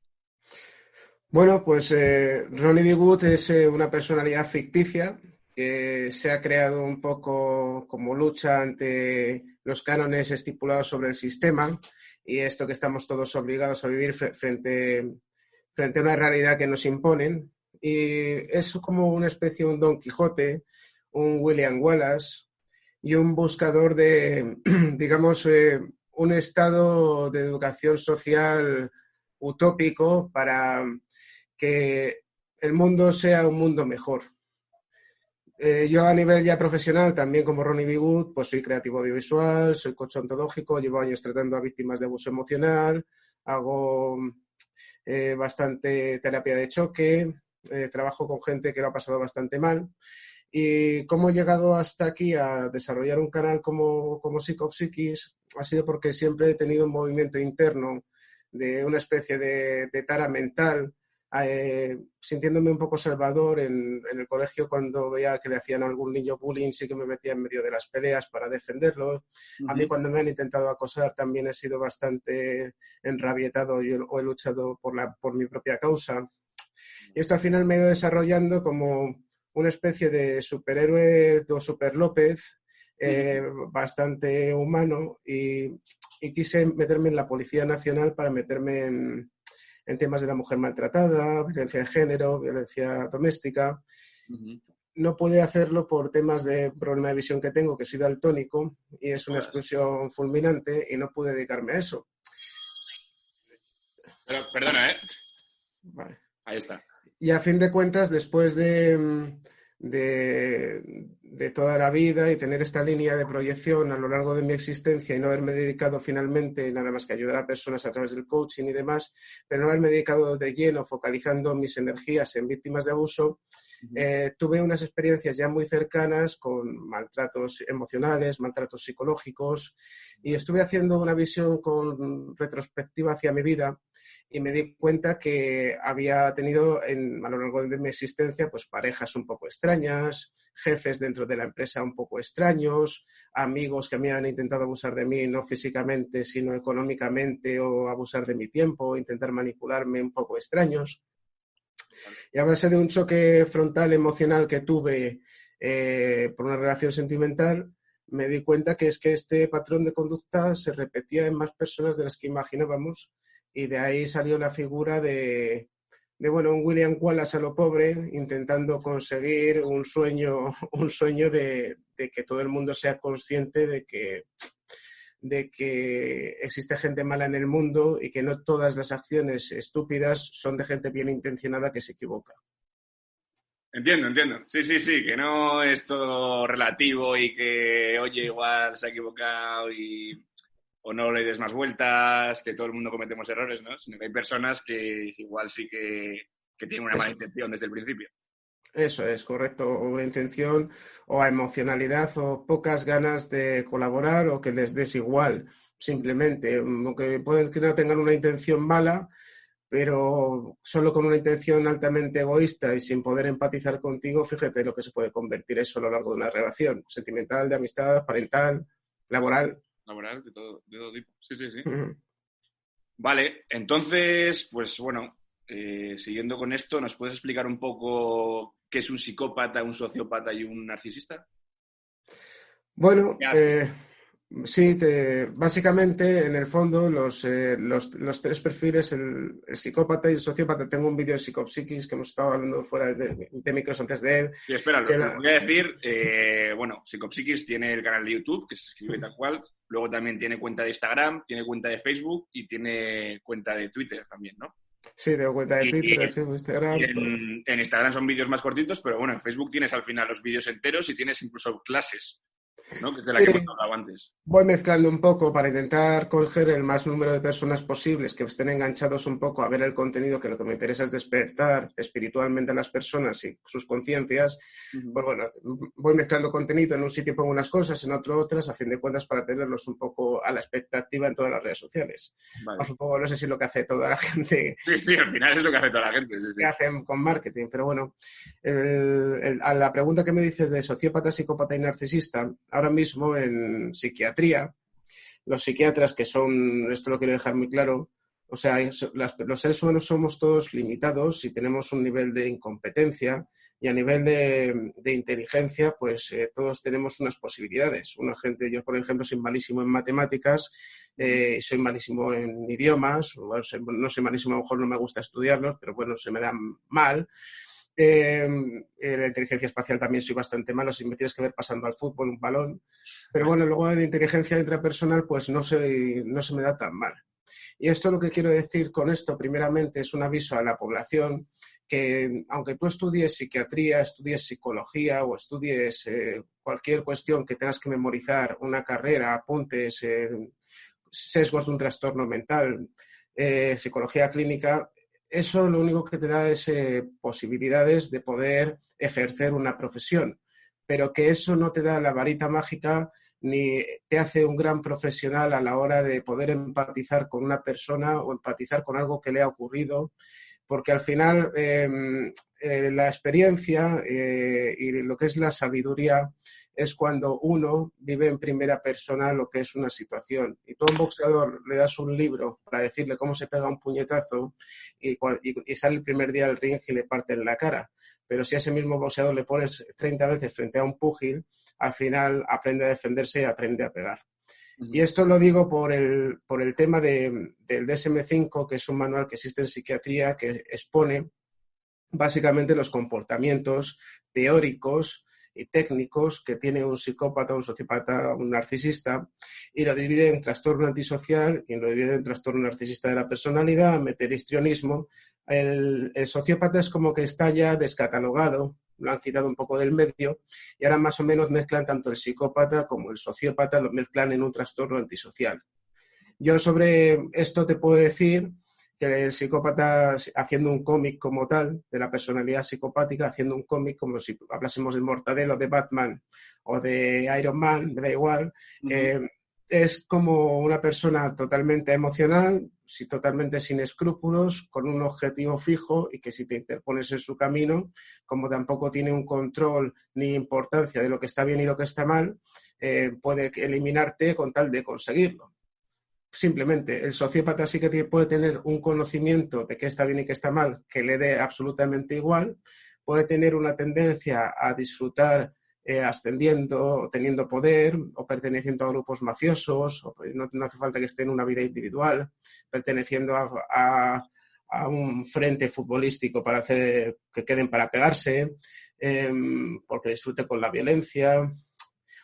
Bueno, pues eh, Ronnie Bigut es eh, una personalidad ficticia que se ha creado un poco como lucha ante los cánones estipulados sobre el sistema y esto que estamos todos obligados a vivir fre- frente, frente a una realidad que nos imponen. Y es como una especie de un Don Quijote, un William Wallace y un buscador de, digamos, eh, un estado de educación social utópico para que el mundo sea un mundo mejor. Eh, yo a nivel ya profesional, también como Ronnie Bigut, pues soy creativo audiovisual, soy coach ontológico, llevo años tratando a víctimas de abuso emocional, hago eh, bastante terapia de choque, eh, trabajo con gente que lo ha pasado bastante mal. Y cómo he llegado hasta aquí a desarrollar un canal como, como Psicopsiquis ha sido porque siempre he tenido un movimiento interno de una especie de tara mental, eh, sintiéndome un poco salvador en, en, el colegio cuando veía que le hacían a algún niño bullying, sí que me metía en medio de las peleas para defenderlo. Uh -huh. A mí cuando me han intentado acosar también he sido bastante enrabietado y, o he luchado por, la, por mi propia causa. Y esto al final me ha ido desarrollando como una especie de superhéroe o super López, eh, uh -huh. bastante humano, y, y, quise meterme en la Policía Nacional para meterme en, en, temas de la mujer maltratada, violencia de género, violencia doméstica. Uh -huh. No pude hacerlo por temas de problema de visión que tengo, que soy daltónico, y es una exclusión fulminante, y no pude dedicarme a eso. Pero, perdona, ¿eh? Vale. Ahí está. Y a fin de cuentas, después de, de, de, toda la vida y tener esta línea de proyección a lo largo de mi existencia y no haberme dedicado finalmente nada más que ayudar a personas a través del coaching y demás, pero no haberme dedicado de lleno focalizando mis energías en víctimas de abuso, eh, tuve unas experiencias ya muy cercanas con maltratos emocionales, maltratos psicológicos y estuve haciendo una visión con retrospectiva hacia mi vida y me di cuenta que había tenido en, a lo largo de mi existencia pues parejas un poco extrañas, jefes dentro de la empresa un poco extraños, amigos que me han intentado abusar de mí no físicamente sino económicamente o abusar de mi tiempo, intentar manipularme un poco extraños. Y a base de un choque frontal emocional que tuve eh, por una relación sentimental, me di cuenta que es que este patrón de conducta se repetía en más personas de las que imaginábamos y de ahí salió la figura de, de bueno, un William Wallace a lo pobre intentando conseguir un sueño, un sueño de, de que todo el mundo sea consciente de que de que existe gente mala en el mundo y que no todas las acciones estúpidas son de gente bien intencionada que se equivoca. Entiendo, entiendo. Sí, sí, sí, que no es todo relativo y que, oye, igual se ha equivocado y o no le des más vueltas, que todo el mundo cometemos errores, ¿no? Sino que hay personas que igual sí que, que tienen una mala intención desde el principio. Eso es correcto, o intención, o a emocionalidad, o pocas ganas de colaborar, o que les des igual, simplemente. Aunque pueden que no tengan una intención mala, pero solo con una intención altamente egoísta y sin poder empatizar contigo, fíjate lo que se puede convertir eso a lo largo de una relación sentimental, de amistad, parental, laboral. Laboral, de todo, de todo tipo. Sí, sí, sí. Vale, entonces, pues bueno, eh, siguiendo con esto, ¿nos puedes explicar un poco qué es un psicópata, un sociópata y un narcisista? Bueno, eh, sí, te, básicamente en el fondo los, eh, los, los tres perfiles, el, el, psicópata y el sociópata, tengo un vídeo de psicopsiquis que hemos estado hablando fuera de, de micros antes de él. Sí, espera, lo la... voy a decir, eh, bueno, psicopsiquis tiene el canal de YouTube, que se escribe tal cual, luego también tiene cuenta de Instagram, tiene cuenta de Facebook y tiene cuenta de Twitter también, ¿no? Sí, tengo cuenta de Twitter, de Facebook, Instagram. En, en, Instagram son vídeos más cortitos, pero bueno, en Facebook tienes al final los vídeos enteros y tienes incluso clases, ¿no? Que es de la sí. que hemos hablado antes. Voy mezclando un poco para intentar coger el más número de personas posibles que estén enganchados un poco a ver el contenido, que lo que me interesa es despertar espiritualmente a las personas y sus conciencias. Uh -huh. Pues bueno, voy mezclando contenido, en un sitio pongo unas cosas, en otro otras, a fin de cuentas para tenerlos un poco a la expectativa en todas las redes sociales. Vale. Pues poco, no sé si es lo que hace toda la gente. Sí, sí, al final es lo que hace toda la gente. Sí. Que hacen con marketing, pero bueno, el, a la pregunta que me dices de sociópata, psicópata y narcisista, ahora mismo en psiquiatría, los psiquiatras que son, esto lo quiero dejar muy claro, o sea, los seres humanos somos todos limitados y tenemos un nivel de incompetencia y a nivel de, inteligencia, pues eh, todos tenemos unas posibilidades. Una gente, yo por ejemplo soy malísimo en matemáticas, eh, soy malísimo en idiomas, bueno, no soy malísimo, a lo mejor no me gusta estudiarlos, pero bueno, se me dan mal. Eh, en la inteligencia espacial también soy bastante malo, si me tienes que ver pasando al fútbol un balón. Pero bueno, luego en la inteligencia intrapersonal pues no se, no se me da tan mal. Y esto lo que quiero decir con esto, primeramente, es un aviso a la población que aunque tú estudies psiquiatría, estudies psicología o estudies eh, cualquier cuestión que tengas que memorizar, una carrera, apuntes, eh, sesgos de un trastorno mental, eh, psicología clínica, eso lo único que te da es posibilidades de poder ejercer una profesión, pero que eso no te da la varita mágica ni te hace un gran profesional a la hora de poder empatizar con una persona o empatizar con algo que le ha ocurrido, porque al final eh, eh, la experiencia eh, y lo que es la sabiduría es cuando uno vive en primera persona lo que es una situación. Y tú a un boxeador le das un libro para decirle cómo se pega un puñetazo y sale el primer día al ring y le parten la cara. Pero si a ese mismo boxeador le pones 30 veces frente a un púgil, al final aprende a defenderse y aprende a pegar. Y esto lo digo por el, por el tema de, del DSM-5, que es un manual que existe en psiquiatría que expone básicamente los comportamientos teóricos y técnicos que tiene un psicópata, un sociópata, un narcisista, y lo divide en trastorno antisocial y lo divide en trastorno narcisista de la personalidad, meteristrionismo. El, el sociópata es como que está ya descatalogado, lo han quitado un poco del medio, y ahora más o menos mezclan tanto el psicópata como el sociópata, lo mezclan en un trastorno antisocial. Yo sobre esto te puedo decir que el psicópata haciendo un cómic como tal, de la personalidad psicopática, haciendo un cómic como si hablásemos de Mortadelo, de Batman o de Iron Man, me da igual, uh -huh. eh, es como una persona totalmente emocional, si, totalmente sin escrúpulos, con un objetivo fijo y que si te interpones en su camino, como tampoco tiene un control ni importancia de lo que está bien y lo que está mal, eh, puede eliminarte con tal de conseguirlo. Simplemente el sociópata sí que puede tener un conocimiento de qué está bien y qué está mal, que le dé absolutamente igual, puede tener una tendencia a disfrutar eh, ascendiendo, teniendo poder o perteneciendo a grupos mafiosos, o no, no hace falta que esté en una vida individual, perteneciendo a, un frente futbolístico para hacer que queden para pegarse, em, porque disfrute con la violencia.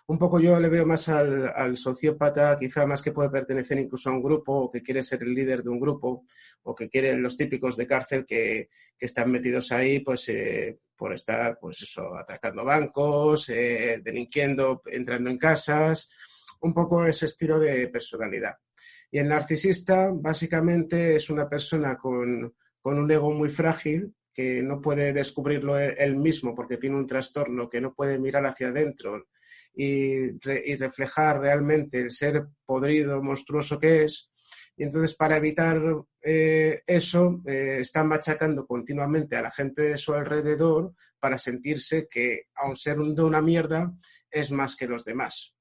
Un poco yo le veo más al, sociópata, quizá más que puede pertenecer incluso a un grupo, o que quiere ser el líder de un grupo, o que quieren los típicos de cárcel que, que están metidos ahí pues eh, por estar pues eso atracando bancos eh, delinquiendo entrando en casas un poco ese estilo de personalidad. Y el narcisista básicamente es una persona con, con un ego muy frágil que no puede descubrirlo él, mismo porque tiene un trastorno que no puede mirar hacia adentro y, y reflejar realmente el ser podrido monstruoso que es y entonces, para evitar eh, eso, eh, está machacando continuamente a la gente de su alrededor para sentirse que, aun ser un de una mierda, es más que los demás.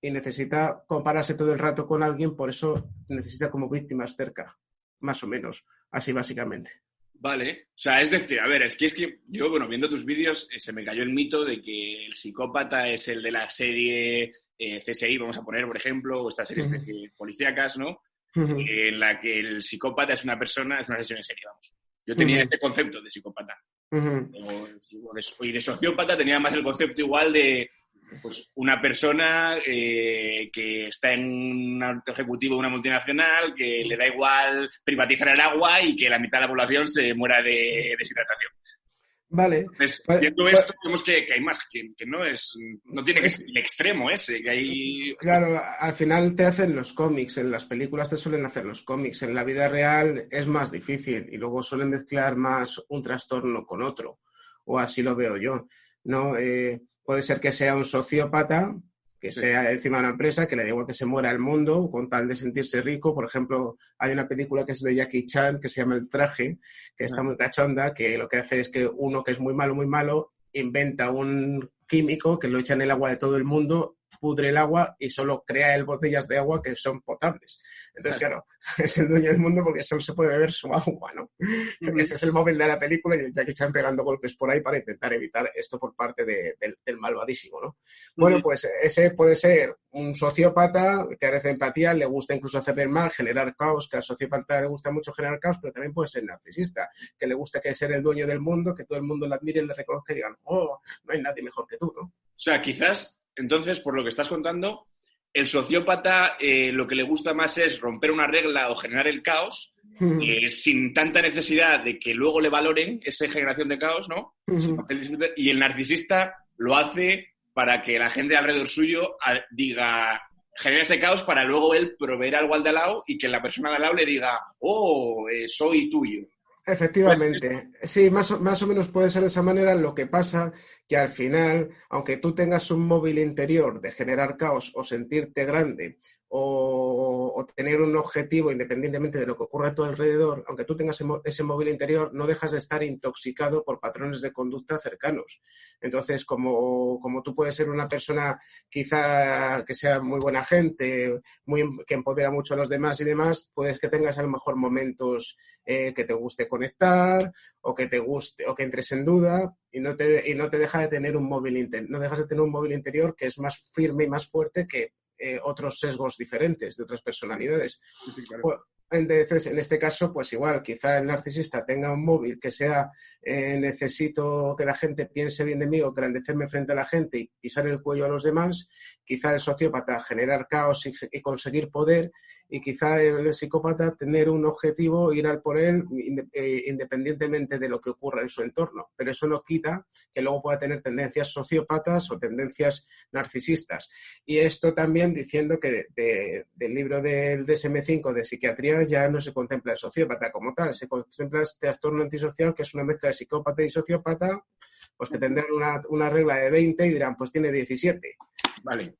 Y necesita compararse todo el rato con alguien, por eso necesita como víctimas cerca, más o menos, así básicamente. Vale, o sea, es decir, a ver, es que es que yo, bueno, viendo tus vídeos, eh, se me cayó el mito de que el psicópata es el de la serie CSI, vamos a poner, por ejemplo, o estas series Ujú. de- policíacas, ¿no? Ujú. En la que el psicópata es una persona, es una sesión en serie, vamos. Yo tenía este concepto de psicópata. O- o de- y de sociópata tenía más el concepto igual de pues, una persona eh, que está en un ejecutivo de una multinacional, que le da igual privatizar el agua y que la mitad de la población se muera de deshidratación. Vale, Entonces, viendo esto, vemos que, que hay más, que, que no es, no tiene que ser el extremo ese, que hay... Claro, al final te hacen los cómics, en las películas te suelen hacer los cómics, en la vida real es más difícil y luego suelen mezclar más un trastorno con otro, o así lo veo yo, ¿no? Eh, puede ser que sea un sociópata que Sí. esté encima de una empresa, que le da igual que se muera el mundo con tal de sentirse rico. Por ejemplo, hay una película que es de Jackie Chan que se llama El traje, que está muy cachonda, que lo que hace es que uno que es muy malo, muy malo, inventa un químico que lo echa en el agua de todo el mundo, pudre el agua y solo crea él botellas de agua que son potables. Entonces, claro, es el dueño del mundo porque solo se puede beber su agua, ¿no? Ese es el móvil de la película y el Jackie Chan pegando golpes por ahí para intentar evitar esto por parte de- del, del malvadísimo, ¿no? Bueno, pues ese puede ser un sociópata que carece de empatía, le gusta incluso hacer el mal, generar caos, que al sociópata le gusta mucho generar caos, pero también puede ser narcisista, que le gusta que ser el dueño del mundo, que todo el mundo le admire y le reconozca y digan, oh, no hay nadie mejor que tú, ¿no? O sea, quizás, entonces, por lo que estás contando, el sociópata eh, lo que le gusta más es romper una regla o generar el caos, eh, sin tanta necesidad de que luego le valoren esa generación de caos, ¿no? Y el narcisista lo hace para que la gente alrededor suyo a- diga, genera ese caos para luego él proveer algo al de al lado y que la persona de al lado le diga, oh, eh, soy tuyo. Efectivamente, sí, más o, más o menos puede ser de esa manera. Lo que pasa que al final, aunque tú tengas un móvil interior de generar caos o sentirte grande o, tener un objetivo independientemente de lo que ocurra a tu alrededor, aunque tú tengas ese, móvil interior, no dejas de estar intoxicado por patrones de conducta cercanos. Entonces, como, como tú puedes ser una persona quizá que sea muy buena gente, muy, que empodera mucho a los demás y demás, puedes que tengas a lo mejor momentos eh, que te guste conectar o que te guste o que entres en duda y no te, y no te deja de tener un móvil interior, no dejas de tener un móvil interior que es más firme y más fuerte que eh, otros sesgos diferentes de otras personalidades. Pues, Entonces, en este caso, pues igual, quizá el narcisista tenga un móvil que sea eh, necesito que la gente piense bien de mí o grandecerme frente a la gente y pisar el cuello a los demás, quizá el sociópata generar caos y, y conseguir poder y quizá el psicópata tener un objetivo, ir al por él eh, independientemente de lo que ocurra en su entorno. Pero eso no quita que luego pueda tener tendencias sociópatas o tendencias narcisistas. Y esto también diciendo que de- de- del libro del DSM-5 de psiquiatría ya no se contempla el sociópata como tal, se contempla el trastorno antisocial, que es una mezcla de psicópata y sociópata, pues que tendrán una, una regla de 20 y dirán, pues tiene 17. Vale.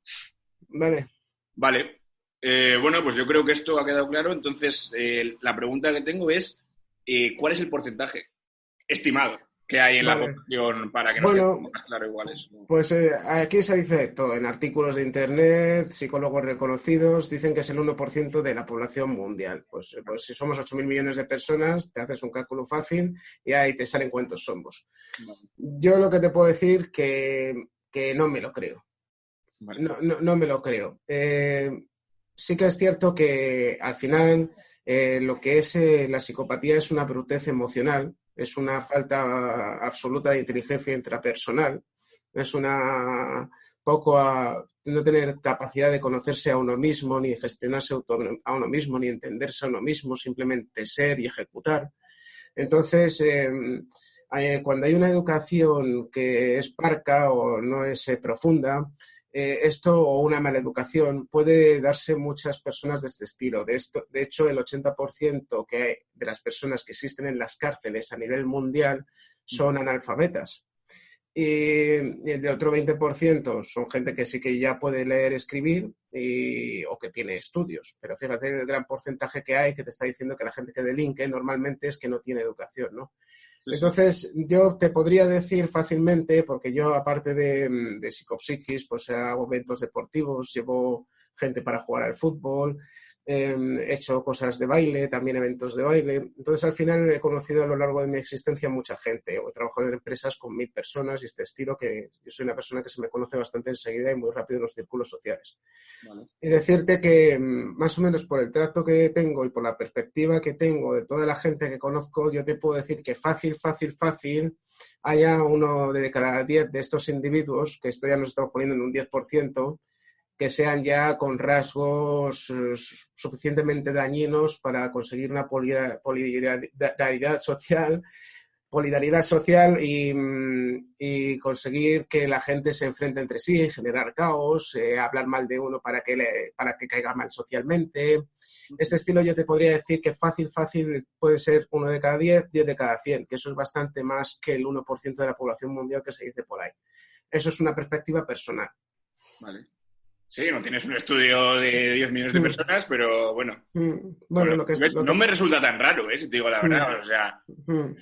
Vale. Vale. Eh, bueno, pues yo creo que esto ha quedado claro. Entonces, eh, la pregunta que tengo es, eh, ¿cuál es el porcentaje estimado que hay en la población para que nos Bueno, quede más claro igual eso? Pues aquí se dice todo, en artículos de internet, psicólogos reconocidos, dicen que es el 1% de la población mundial. Pues, pues si somos 8.000 millones de personas, te haces un cálculo fácil y ahí te salen cuántos somos. Yo lo que te puedo decir que, que no me lo creo. Vale. No, no, no me lo creo. Eh, sí que es cierto que al final eh, lo que es eh, la psicopatía es una brutez emocional, es una falta absoluta de inteligencia intrapersonal, es una poco a no tener capacidad de conocerse a uno mismo, ni gestionarse a uno mismo, ni entenderse a uno mismo, simplemente ser y ejecutar. Entonces, eh, eh, cuando hay una educación que es parca o no es profunda, eh, esto o una mala educación puede darse muchas personas de este estilo. De, esto, de hecho, el 80% que hay de las personas que existen en las cárceles a nivel mundial son analfabetas. Y el otro 20% son gente que sí que ya puede leer, escribir o que tiene estudios. Pero fíjate el gran porcentaje que hay que te está diciendo que la gente que delinque normalmente es que no tiene educación, ¿no? Entonces, yo te podría decir fácilmente, porque yo, aparte de, mm, de psicopsiquis, pues hago eventos deportivos, llevo gente para jugar al fútbol, eh, he hecho cosas de baile, también eventos de baile. Entonces, al final he conocido a lo largo de mi existencia mucha gente. He trabajado en empresas con mil personas y este estilo que yo soy una persona que se me conoce bastante enseguida y muy rápido en los círculos sociales. Vale. Y decirte que mm, más o menos por el trato que tengo y por la perspectiva que tengo de toda la gente que conozco, yo te puedo decir que fácil, fácil, fácil, haya uno de cada diez de estos individuos, que esto ya nos estamos poniendo en un 10%, que sean ya con rasgos eh, su- suficientemente dañinos para conseguir una solidaridad social, solidaridad social y, mm, y conseguir que la gente se enfrente entre sí, generar caos, eh, hablar mal de uno para que, le, para que caiga mal socialmente. Este estilo yo te podría decir que fácil, fácil puede ser uno de cada 10, 10 de cada 100, que eso es bastante más que el 1% de la población mundial que se dice por ahí. Eso es una perspectiva personal. Vale. Sí, no tienes un estudio de 10 millones de Mm. personas, pero bueno. Mm, Bueno, Pero, lo que es... No que- me resulta tan raro, ¿eh? Si te digo la verdad. O sea, Mm,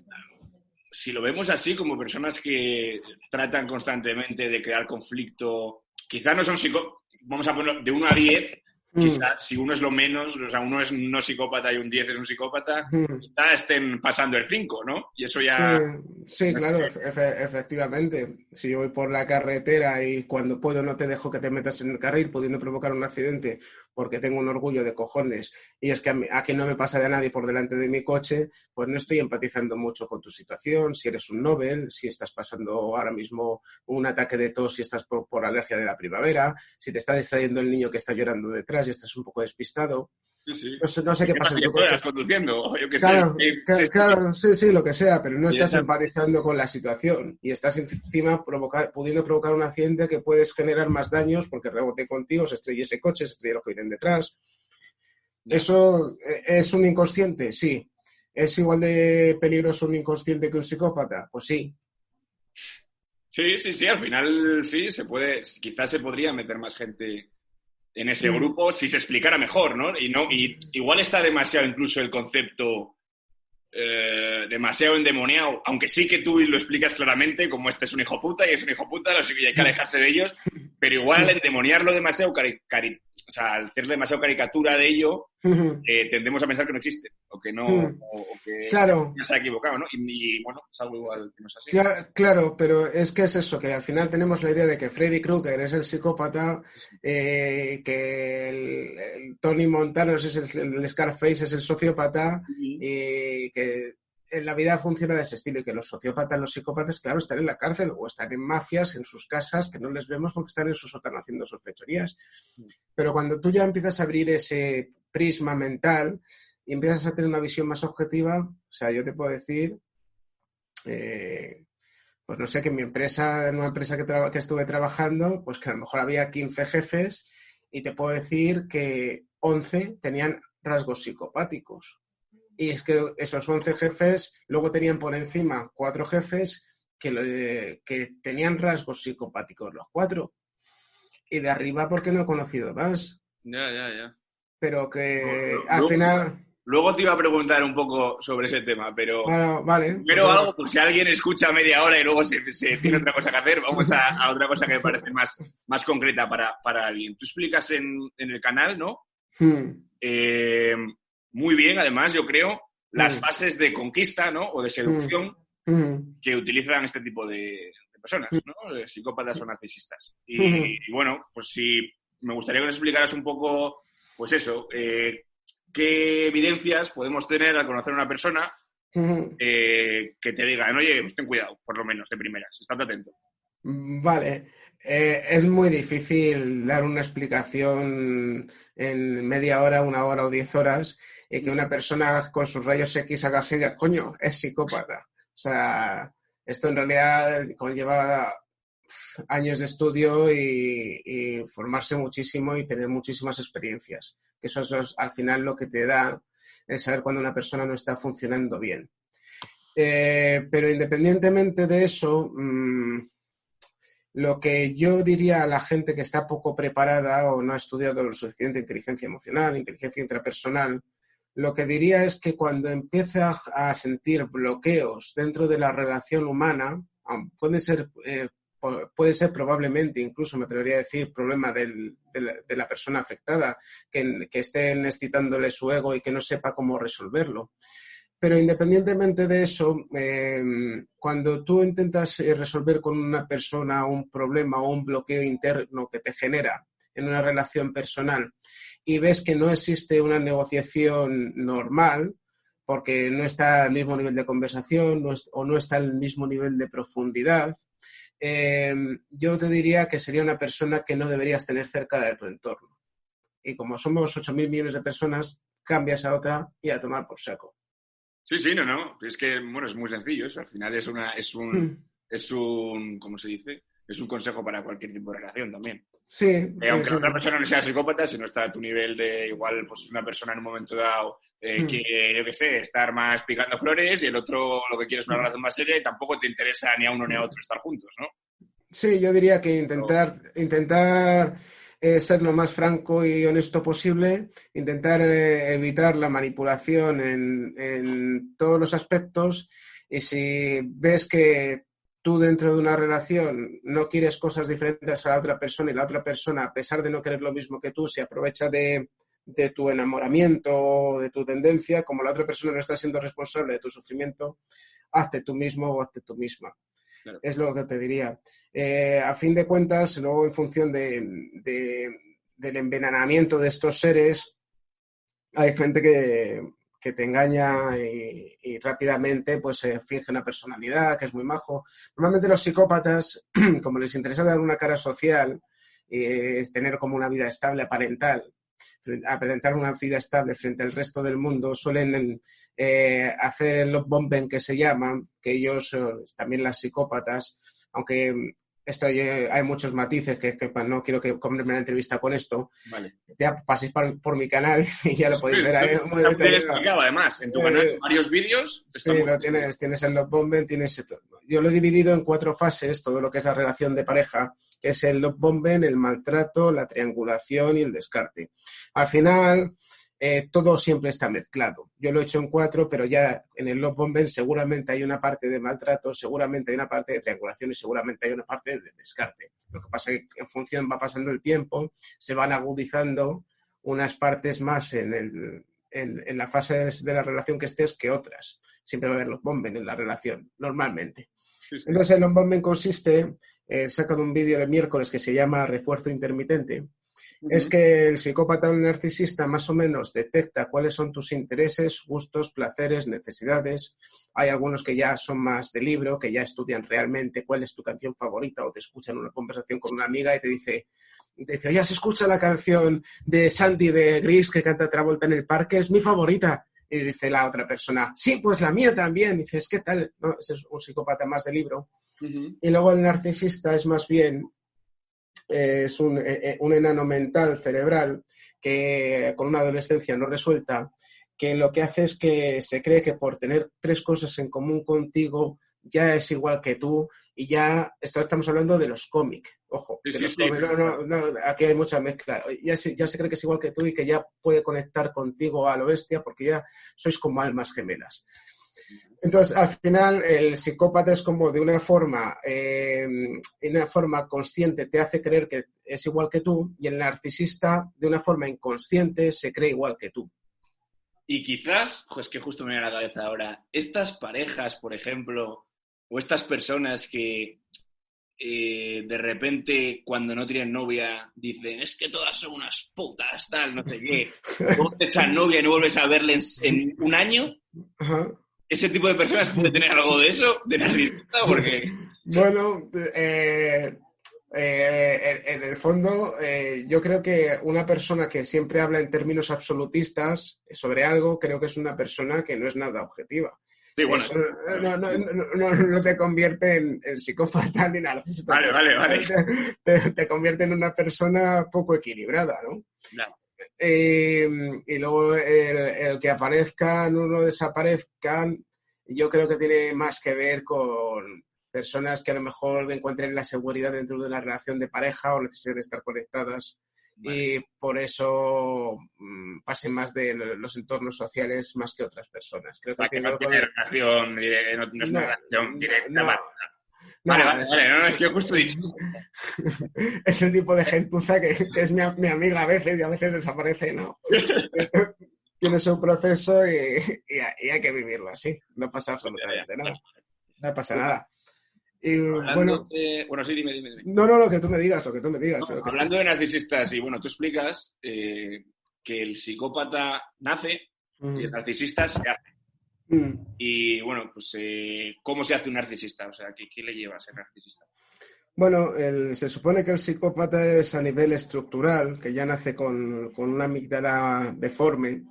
si lo vemos así como personas que tratan constantemente de crear conflicto, quizás no son psicó... Vamos a poner de 1 a 10, mm, quizás si uno es lo menos, o sea, uno es no psicópata y un 10 es un psicópata, mm. quizás estén pasando el 5, ¿no? Y eso ya... Sí, sí, claro, efe- efectivamente. Si yo voy por la carretera y cuando puedo no te dejo que te metas en el carril, pudiendo provocar un accidente porque tengo un orgullo de cojones y es que a aquí no me pasa de nadie por delante de mi coche, pues no estoy empatizando mucho con tu situación, si eres un Nobel, si estás pasando ahora mismo un ataque de tos, si estás por, por alergia de la primavera, si te está distrayendo el niño que está llorando detrás y estás un poco despistado. Sí, sí. No sé, no sé qué ¿Qué pasa en tu coche. conduciendo? Yo Claro, sé. Ca- claro, sí, sí, lo que sea, pero no Y estás empatizando con la situación y estás encima pudiendo provocar un accidente que puedes generar más daños porque rebote contigo, se estrella ese coche, se estrella los que vienen detrás. ¿Eso eh, es un inconsciente? Sí. ¿Es igual de peligroso un inconsciente que un psicópata? Pues sí. Sí, sí, sí, al final sí, se puede, quizás se podría meter más gente en ese grupo si se explicara mejor, ¿no? Y no, y igual está demasiado incluso el concepto eh, demasiado endemoniado, aunque sí que tú lo explicas claramente, como este es un hijo puta y es un hijo puta, que hay que alejarse de ellos, pero igual al endemoniarlo demasiado, cari- cari- o sea, al hacerle demasiado caricatura de ello, eh, tendemos a pensar que no existe, o que no, o, o que Claro. ya se ha equivocado, ¿no? Y, y, bueno, es algo igual que no es así. Claro, claro, pero es que es eso, que al final tenemos la idea de que Freddy Krueger es el psicópata, eh, que el, el Tony Montana es el, el Scarface es el sociópata y que en la vida funciona de ese estilo y que los sociópatas, los psicópatas, claro, están en la cárcel o están en mafias, en sus casas, que no les vemos porque están en su sótano haciendo sus fechorías. Pero cuando tú ya empiezas a abrir ese prisma mental y empiezas a tener una visión más objetiva, o sea, yo te puedo decir eh, pues no sé, que en mi empresa, en una empresa que, que estuve trabajando, pues que a lo mejor había 15 jefes y te puedo decir que 11 tenían rasgos psicopáticos. Y es que esos 11 jefes luego tenían por encima cuatro jefes que, lo- que tenían rasgos psicopáticos, los cuatro. Y de arriba porque no he conocido más. Ya, ya, ya. Pero que al final... Luego te iba a preguntar un poco sobre ese tema, pero Bueno, vale. pues- algo, por si alguien escucha media hora y luego se, se tiene otra cosa que hacer, vamos a, a otra cosa que me parece más, más concreta para, para alguien. Tú explicas en, en el canal, ¿no? Hmm, Eh, muy bien, además, yo creo, las Mm. fases de conquista, ¿no? O de seducción hmm, que utilizan este tipo de, de personas, ¿no? Psicópatas o narcisistas. Y, y bueno, pues si me gustaría que nos explicaras un poco, pues eso, eh, qué evidencias podemos tener al conocer a una persona eh, que te digan, oye, pues ten cuidado, por lo menos, de primeras, estate atento. Vale, Eh, es muy difícil dar una explicación en media hora, una hora o diez horas y que una persona con sus rayos X haga así, coño, es psicópata. O sea, esto en realidad conlleva años de estudio y, y formarse muchísimo y tener muchísimas experiencias. Que eso es al final lo que te da el saber cuando una persona no está funcionando bien. Eh, pero independientemente de eso, mm, lo que yo diría a la gente que está poco preparada o no ha estudiado lo suficiente inteligencia emocional, inteligencia intrapersonal, lo que diría es que cuando empieza a sentir bloqueos dentro de la relación humana, aun puede ser, eh, puede ser probablemente, incluso me atrevería a decir, problema de, la, persona afectada, que, que estén excitándole su ego y que no sepa cómo resolverlo. Pero independientemente de eso, eh, cuando tú intentas eh, resolver con una persona un problema o un bloqueo interno que te genera en una relación personal y ves que no existe una negociación normal, porque no está al mismo nivel de conversación o no está al mismo nivel de profundidad, eh, yo te diría que sería una persona que no deberías tener cerca de tu entorno. Y como somos 8.000 millones de personas, cambias a otra y a tomar por saco. Sí, sí, no, no. Es que, bueno, es muy sencillo eso. Al final es una, es un, Mm. es un, ¿cómo se dice? Es un consejo para cualquier tipo de relación también. Sí, Eh, aunque sí. la otra persona no sea psicópata, si no está a tu nivel de igual, pues una persona en un momento dado eh, Mm. quiere, yo qué sé, estar más picando flores y el otro lo que quiere es una Mm. relación más seria y tampoco te interesa ni a uno ni a otro estar juntos, ¿no? Sí, yo diría que intentar, intentar eh, ser lo más franco y honesto posible, intentar eh, evitar la manipulación en, en todos los aspectos y si ves que tú dentro de una relación no quieres cosas diferentes a la otra persona y la otra persona, a pesar de no querer lo mismo que tú, se aprovecha de, de tu enamoramiento, de tu tendencia, como la otra persona no está siendo responsable de tu sufrimiento, hazte tú mismo o hazte tú misma. Claro. Es lo que te diría. Eh, a fin de cuentas, luego en función de, de- del envenenamiento de estos seres, hay gente que, que te engaña y, rápidamente pues se finge una personalidad que es muy majo. Normalmente los psicópatas, como les interesa dar una cara social, es tener como una vida estable, parental, aparentar una vida estable frente al resto del mundo, suelen eh, hacer el bombing que se llama, que ellos, eh, también las psicópatas, aunque mm, esto hay, hay muchos matices que, que pues, no quiero que comerme la entrevista con esto, Vale. ya paséis por, por mi canal y ya lo podéis ver ahí. Muy explicado, además. En tu Eh, canal, varios vídeos. Sí, lo bien. tienes, tienes el love bombing, tienes. Yo lo he dividido en cuatro fases, todo lo que es la relación de pareja, que es el love bombing, el maltrato, la triangulación y el descarte. Al final, eh, todo siempre está mezclado. Yo lo he hecho en cuatro, pero ya en el love bombing seguramente hay una parte de maltrato, seguramente hay una parte de triangulación y seguramente hay una parte de descarte. Lo que pasa es que en función va pasando el tiempo, se van agudizando unas partes más en, el, en, en la fase de, la relación que estés que otras. Siempre va a haber los bombing en la relación, normalmente. Sí, sí. Entonces, el bombing consiste, eh, sacan un vídeo el miércoles que se llama Refuerzo Intermitente, es que el psicópata o el narcisista más o menos detecta cuáles son tus intereses, gustos, placeres, necesidades. Hay algunos que ya son más de libro, que ya estudian realmente cuál es tu canción favorita o te escuchan una conversación con una amiga y te dice, dice, oye, se escucha la canción de Sandy de Gris que canta Travolta en el parque, es mi favorita. Y dice la otra persona, sí, pues la mía también. Y dices, ¿qué tal? No, ese es un psicópata más de libro. Ujú. Y luego el narcisista es más bien eh, es un, eh, eh, un enano mental cerebral que con una adolescencia no resuelta, que lo que hace es que se cree que por tener tres cosas en común contigo ya es igual que tú y ya esto estamos hablando de los cómics, ojo, Sí, de sí, los sí. cómics, no, no, no, aquí hay mucha mezcla, ya se, ya se cree que es igual que tú y que ya puede conectar contigo a lo bestia porque ya sois como almas gemelas. Entonces, al final, el psicópata es como de una forma, eh, de una forma consciente te hace creer que es igual que tú y el narcisista de una forma inconsciente se cree igual que tú. Y quizás, jo, es que justo me viene a la cabeza ahora, estas parejas, por ejemplo, o estas personas que, eh, de repente, cuando no tienen novia, dicen, es que todas son unas putas, tal, no sé qué. Luego te echan novia y no vuelves a verle en, en un año. Ajá. Ese tipo de personas puede tener algo de eso, de narcisista, porque... Bueno, eh, eh, en, en el fondo, eh, yo creo que una persona que siempre habla en términos absolutistas sobre algo, creo que es una persona que no es nada objetiva. Sí, bueno. Eso no, no- no- no- no te convierte en, en psicópata ni narcisista. Vale, vale, vale. Te, te convierte en una persona poco equilibrada, ¿no? Claro. Eh, y luego el, el que aparezcan o no desaparezcan, yo creo que tiene más que ver con personas que a lo mejor encuentren la seguridad dentro de una relación de pareja o necesiten estar conectadas y por eso mm, pasen más de los entornos sociales más que otras personas. Creo que Para que tiene no tiene relación, dire- no, no es una relación directa. no, vale, vale, vale, no, no, es que justo he dicho. es el tipo de gentuza que, que es mi, mi amiga a veces y a veces desaparece, ¿no? Tiene su proceso y, y- y hay que vivirlo así. No pasa absolutamente nada. No pasa nada. Y bueno, de- bueno, sí, dime, dime, dime. no, no, lo que tú me digas, lo que tú me digas. No, hablando de narcisistas, y bueno, tú explicas eh, que el psicópata nace Mm, y el narcisista se hace. Mm. Y bueno, pues eh, ¿cómo se hace un narcisista? O sea, ¿qué, qué le lleva a ser narcisista? Bueno, el- se supone que el psicópata es a nivel estructural, que ya nace con, con una amígdala deforme,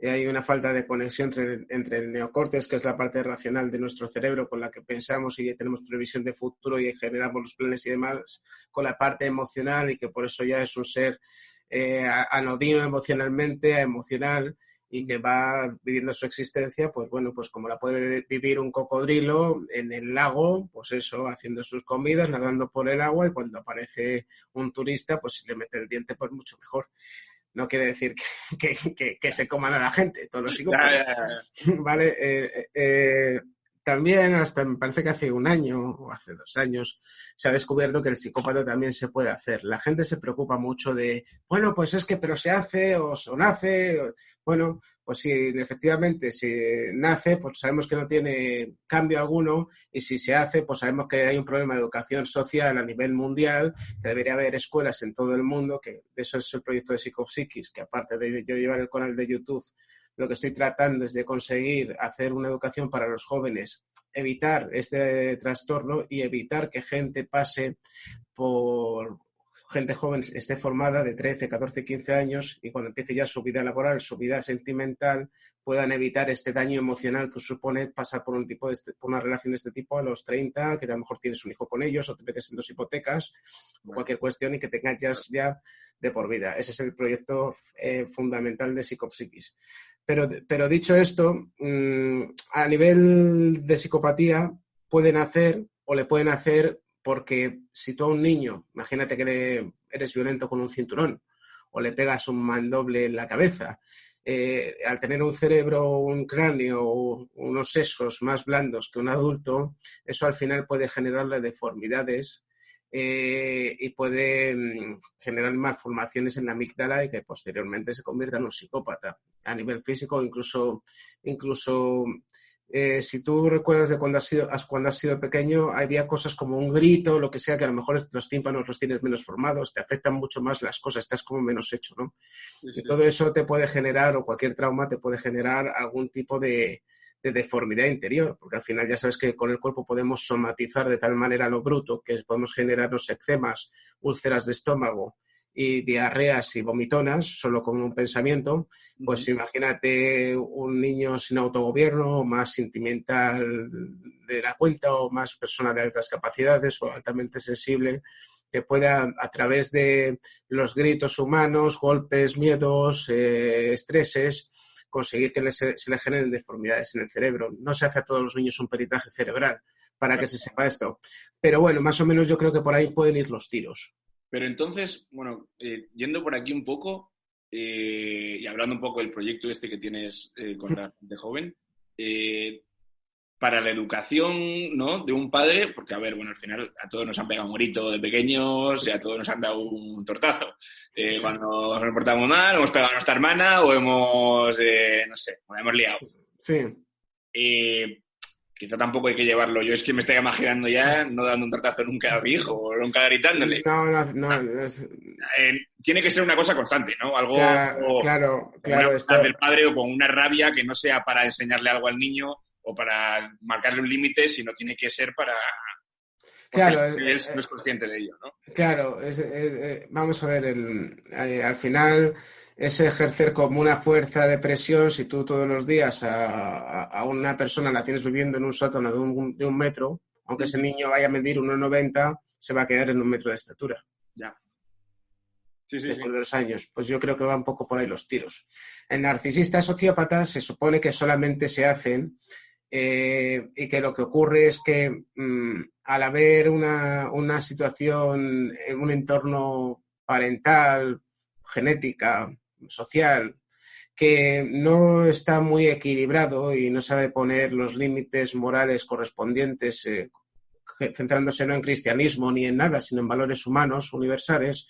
y hay una falta de conexión entre, entre el neocórtex, que es la parte racional de nuestro cerebro con la que pensamos y tenemos previsión de futuro y generamos los planes y demás, con la parte emocional y que por eso ya es un ser eh, anodino emocionalmente, emocional y que va viviendo su existencia, pues bueno, pues como la puede vivir un cocodrilo en el lago, pues eso, haciendo sus comidas, nadando por el agua y cuando aparece un turista, pues si le mete el diente, pues mucho mejor. No quiere decir que, que- que- que se coman a la gente, todos los psicópatas. Vale, eh, eh, también hasta me parece que hace un año o hace dos años se ha descubierto que el psicópata también se puede hacer. La gente se preocupa mucho de, bueno, pues es que pero se hace o, o nace. o- Bueno, pues si efectivamente si nace, pues sabemos que no tiene cambio alguno y si se hace, pues sabemos que hay un problema de educación social a nivel mundial, que debería haber escuelas en todo el mundo, que de eso es el proyecto de Psicopsiquis, que aparte de yo llevar el canal de YouTube lo que estoy tratando es de conseguir hacer una educación para los jóvenes, evitar este trastorno y evitar que gente pase por gente joven esté formada de 13, 14, 15 años y cuando empiece ya su vida laboral, su vida sentimental, puedan evitar este daño emocional que supone pasar por un tipo de este- por una relación de este tipo a los 30, que a lo mejor tienes un hijo con ellos o te metes en dos hipotecas o cualquier cuestión y que te enganchas ya de por vida. Ese es el proyecto eh, fundamental de Psicopsiquis. Pero, pero dicho esto, mm, a nivel de psicopatía pueden hacer o le pueden hacer porque si tú a un niño, imagínate que eres violento con un cinturón o le pegas un mandoble en la cabeza, eh, al tener un cerebro, un cráneo, unos sesos más blandos que un adulto, eso al final puede generarle deformidades eh, y puede mm, generar malformaciones en la amígdala y que posteriormente se convierta en un psicópata a nivel físico, incluso, incluso eh, si tú recuerdas de cuando has, sido, has- cuando has sido pequeño, había cosas como un grito, lo que sea, que a lo mejor los tímpanos los tienes menos formados, te afectan mucho más las cosas, estás como menos hecho, ¿no? Y todo eso te puede generar, o cualquier trauma te puede generar algún tipo de, de deformidad interior, porque al final ya sabes que con el cuerpo podemos somatizar de tal manera lo bruto que podemos generarnos eczemas, úlceras de estómago y diarreas y vomitonas solo con un pensamiento, pues imagínate un niño sin autogobierno, más sentimental de la cuenta o más persona de altas capacidades o altamente sensible, que pueda a través de los gritos humanos, golpes, miedos, eh, estreses, conseguir que se, se le generen deformidades en el cerebro. No se hace a todos los niños un peritaje cerebral para que se sepa esto. Pero bueno, más o menos yo creo que por ahí pueden ir los tiros. Pero entonces, bueno, eh, yendo por aquí un poco eh, y hablando un poco del proyecto este que tienes eh, con la gente joven, eh, para la educación ¿no? de un padre, porque a ver, bueno, al final a todos nos han pegado un grito de pequeños y a todos nos han dado un tortazo. Eh, cuando nos portamos mal, hemos pegado a nuestra hermana o hemos, eh, no sé, la hemos liado. Sí. Eh, quizá tampoco hay que llevarlo. Yo es que me estoy imaginando ya no dando un tratazo nunca a mi hijo o nunca gritándole. No, no, no. es- Eh, tiene que ser una cosa constante, ¿no? Algo Claro, o- claro, claro, una esto- del padre o con una rabia que no sea para enseñarle algo al niño o para marcarle un límite, sino tiene que ser para... Claro, él es- no es consciente de ello, ¿no? Claro, es- es- eh, vamos a ver, el- eh, al final es ejercer como una fuerza de presión si tú todos los días a, una persona la tienes viviendo en un sótano de un, de un metro, aunque ese niño vaya a medir 1,90, se va a quedar en un metro de estatura Ya. Sí, sí, sí. después de los años. Pues yo creo que va un poco por ahí los tiros. En narcisistas sociópatas se supone que solamente se hacen eh, y que lo que ocurre es que mm, al haber una, una situación en un entorno parental, genética, social, que no está muy equilibrado y no sabe poner los límites morales correspondientes, eh, centrándose no en cristianismo ni en nada, sino en valores humanos universales,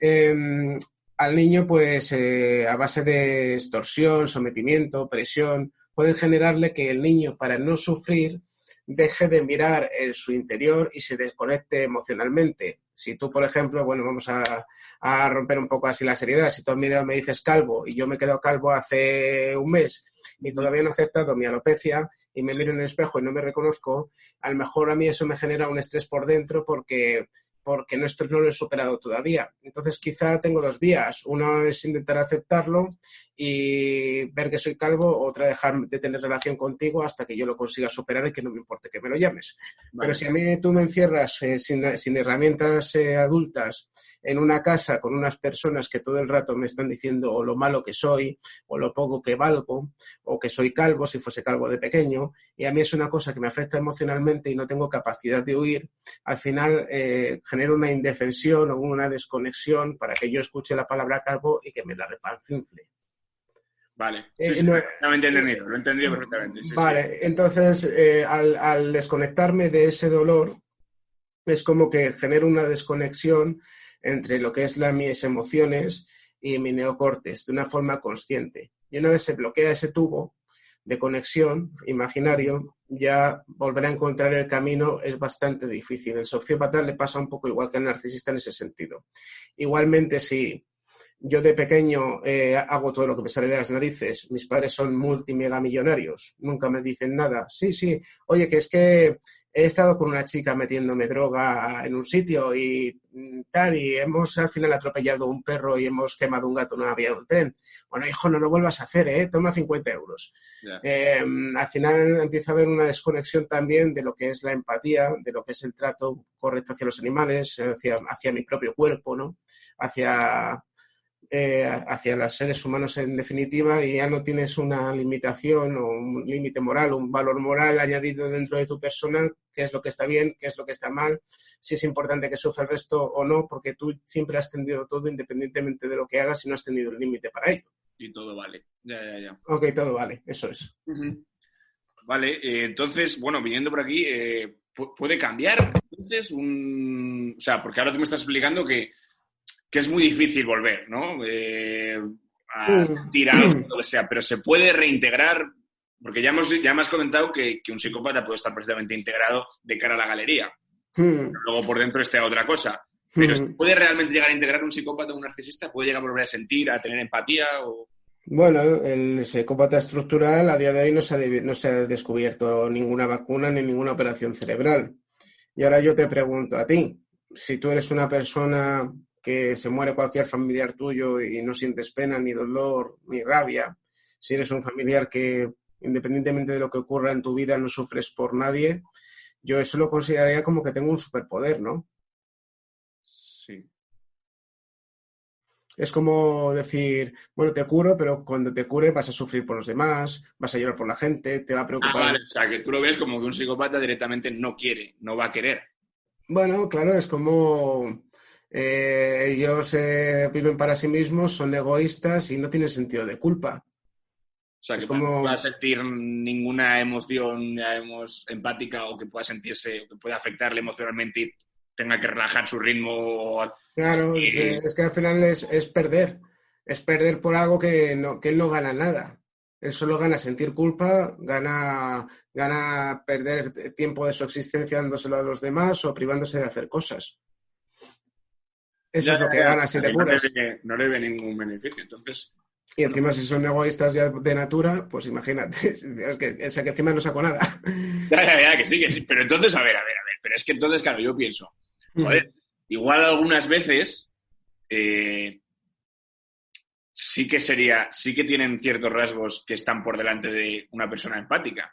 eh, al niño, pues eh, a base de extorsión, sometimiento, presión, pueden generarle que el niño, para no sufrir, deje de mirar en su interior y se desconecte emocionalmente. Si tú, por ejemplo, bueno, vamos a, a romper un poco así la seriedad, si tú mira, me dices calvo y yo me quedo calvo hace un mes y todavía no he aceptado mi alopecia y me miro en el espejo y no me reconozco, a lo mejor a mí eso me genera un estrés por dentro porque porque no, no lo he superado todavía. Entonces, quizá tengo dos vías. Una es intentar aceptarlo y ver que soy calvo, otra dejar de tener relación contigo hasta que yo lo consiga superar y que no me importe que me lo llames. Vale. Pero si a mí tú me encierras eh, sin, sin herramientas eh, adultas en una casa con unas personas que todo el rato me están diciendo o lo malo que soy, o lo poco que valgo, o que soy calvo si fuese calvo de pequeño, y a mí es una cosa que me afecta emocionalmente y no tengo capacidad de huir, al final eh, genero una indefensión o una desconexión para que yo escuche la palabra calvo y que me la repanfinfle. Vale. Eh, Sí, sí, no- perfectamente entendido, lo he entendido perfectamente. sí, sí. Vale, entonces eh, al, al desconectarme de ese dolor, es como que genero una desconexión entre lo que es la, mis emociones y mi neocortes de una forma consciente. Y una vez se bloquea ese tubo de conexión imaginario, ya volver a encontrar el camino es bastante difícil. El sociópata le pasa un poco igual que al narcisista en ese sentido. Igualmente, si yo de pequeño eh, hago todo lo que me sale de las narices, mis padres son multimegamillonarios, nunca me dicen nada. Sí, sí, oye, que es que he estado con una chica metiéndome droga en un sitio y mm, tal, y hemos al final atropellado un perro y hemos quemado un gato en una vía de un tren. Bueno, hijo, no lo vuelvas a hacer, ¿eh? Toma 50 euros. Eh, al final empieza a haber una desconexión también de lo que es la empatía, de lo que es el trato correcto hacia los animales, hacia, hacia mi propio cuerpo, ¿no? Hacia, eh, hacia los seres humanos en definitiva y ya no tienes una limitación o un límite moral, un valor moral añadido dentro de tu persona, qué es lo que está bien, qué es lo que está mal, si es importante que sufra el resto o no, porque tú siempre has tenido todo independientemente de lo que hagas y no has tenido el límite para ello. Y todo vale. Ya, ya, ya. Ok, todo vale, eso es. Vale, eh, entonces, bueno, viniendo por aquí, eh, pu- ¿puede cambiar entonces un... O sea, porque ahora tú me estás explicando que, que es muy difícil volver, ¿no? Eh, a tirar lo que sea, pero se puede reintegrar, porque ya, hemos, ya me has comentado que, que un psicópata puede estar perfectamente integrado de cara a la galería, Hmm, luego por dentro esté otra cosa. Pero hmm. ¿puede realmente llegar a integrar un psicópata o un narcisista? ¿Puede llegar a volver a sentir, a tener empatía? O... Bueno, el psicópata estructural a día de hoy no se, ha, de- no se ha descubierto ninguna vacuna ni ninguna operación cerebral. Y ahora yo te pregunto a ti, si tú eres una persona que se muere cualquier familiar tuyo y no sientes pena, ni dolor, ni rabia, si eres un familiar que independientemente de lo que ocurra en tu vida no sufres por nadie, yo eso lo consideraría como que tengo un superpoder, ¿no? Sí. Es como decir, bueno, te curo, pero cuando te cure vas a sufrir por los demás, vas a llorar por la gente, te va a Ah, preocupar. vale, o sea, que tú lo ves como que un psicópata directamente no quiere, no va a querer. Bueno, claro, es como eh, ellos eh, viven para sí mismos, son egoístas y no tienen sentido de culpa. O sea, Es que como- no pueda sentir ninguna emoción digamos, empática o que pueda sentirse, o que pueda afectarle emocionalmente y tenga que relajar su ritmo. Claro, Sí. es que al final es, es perder, es perder por algo que, no, que él no gana nada. Él solo gana sentir culpa, gana, gana perder tiempo de su existencia dándoselo a los demás o privándose de hacer cosas. Eso Ya, es lo que ya. gana si te no, le curas. ve, no le ve ningún beneficio. Entonces, Y encima si son egoístas ya de natura, pues imagínate, es que, es que encima no saco nada. ya, ya, ya, que sí, que sí. Pero entonces, a ver, a ver, a ver. Pero es que entonces, claro, yo pienso, joder, igual algunas veces eh, sí que sería, sí que tienen ciertos rasgos que están por delante de una persona empática.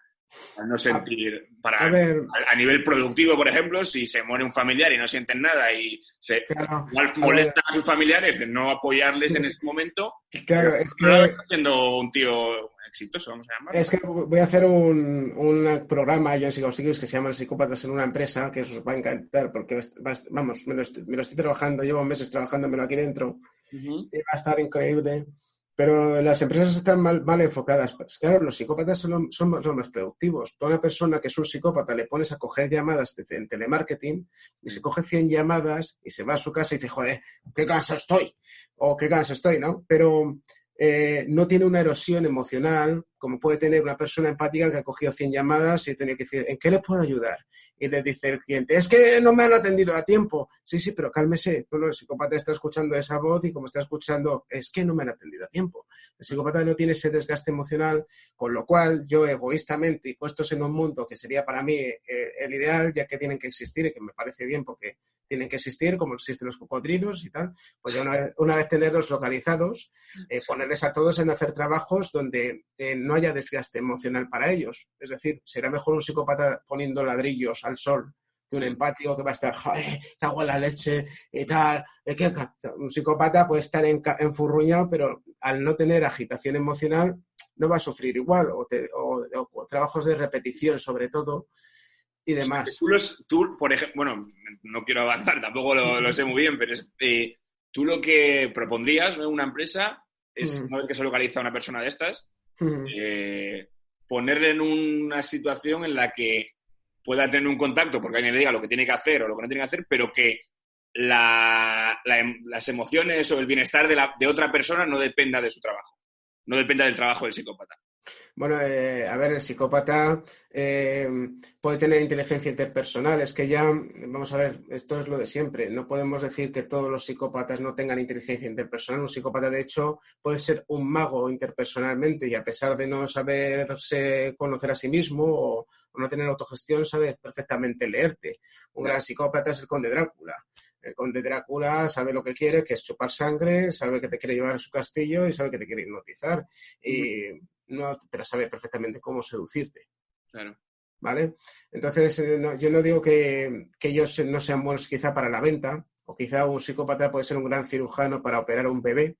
Al no sentir, para, A ver, a, a nivel productivo, por ejemplo, si se muere un familiar y no sienten nada y se claro, igual a molesta a sus familiares de no apoyarles en ese momento, claro, es que siendo un tío exitoso, vamos a llamarlo. Es que voy a hacer un, un programa, yo sigo que se llama Psicópatas en una empresa, que os va a encantar, porque vamos, me lo, estoy, me lo estoy trabajando, llevo meses trabajándomelo aquí dentro, y va a estar increíble. Pero las empresas están mal, mal enfocadas. Pues claro, los psicópatas son, son los más productivos. Toda persona que es un psicópata le pones a coger llamadas de- en telemarketing y se coge 100 llamadas y se va a su casa y dice, joder, qué cansado estoy. O qué cansado estoy, ¿no? Pero eh, no tiene una erosión emocional como puede tener una persona empática que ha cogido 100 llamadas y tiene que decir, ¿en qué le puedo ayudar? Y le dice el cliente, es que no me han atendido a tiempo. Sí, sí, pero cálmese. Bueno, el psicópata está escuchando esa voz y como está escuchando, es que no me han atendido a tiempo. El psicópata no tiene ese desgaste emocional, con lo cual yo egoístamente y puestos en un mundo que sería para mí eh, el ideal, ya que tienen que existir y que me parece bien porque tienen que existir, como existen los cocodrilos y tal, pues ya una vez, una vez tenerlos localizados, eh, ponerles a todos en hacer trabajos donde eh, no haya desgaste emocional para ellos. Es decir, será mejor un psicópata poniendo ladrillos al sol que un empático que va a estar, joder, cago en la leche y tal. eh, que- que-". Un psicópata puede estar enfurruñado, pero al no tener agitación emocional no va a sufrir igual, o, te- o- o- o trabajos de repetición sobre todo y demás. Tú, los- tú, por ejemplo, bueno, no quiero avanzar, tampoco lo, lo sé muy bien, pero es, eh, tú lo que propondrías ¿no? en una empresa es, Mm. una vez que se localiza una persona de estas, Mm. eh, ponerle en una situación en la que pueda tener un contacto, porque alguien le diga lo que tiene que hacer o lo que no tiene que hacer, pero que la- la em- las emociones o el bienestar de, la- de otra persona no dependa de su trabajo, no dependa del trabajo del psicópata. Bueno, eh, a ver, el psicópata eh, puede tener inteligencia interpersonal. Es que ya, vamos a ver, esto es lo de siempre. No podemos decir que todos los psicópatas no tengan inteligencia interpersonal. Un psicópata, de hecho, puede ser un mago interpersonalmente y a pesar de no saberse conocer a sí mismo o, o no tener autogestión, sabe perfectamente leerte. Un gran psicópata es el conde Drácula. El conde Drácula sabe lo que quiere, que es chupar sangre, sabe que te quiere llevar a su castillo y sabe que te quiere hipnotizar. Y no, pero sabe perfectamente cómo seducirte, Claro. ¿vale? Entonces, eh, no- yo no digo que, que ellos no sean buenos quizá para la venta, o quizá un psicópata puede ser un gran cirujano para operar a un bebé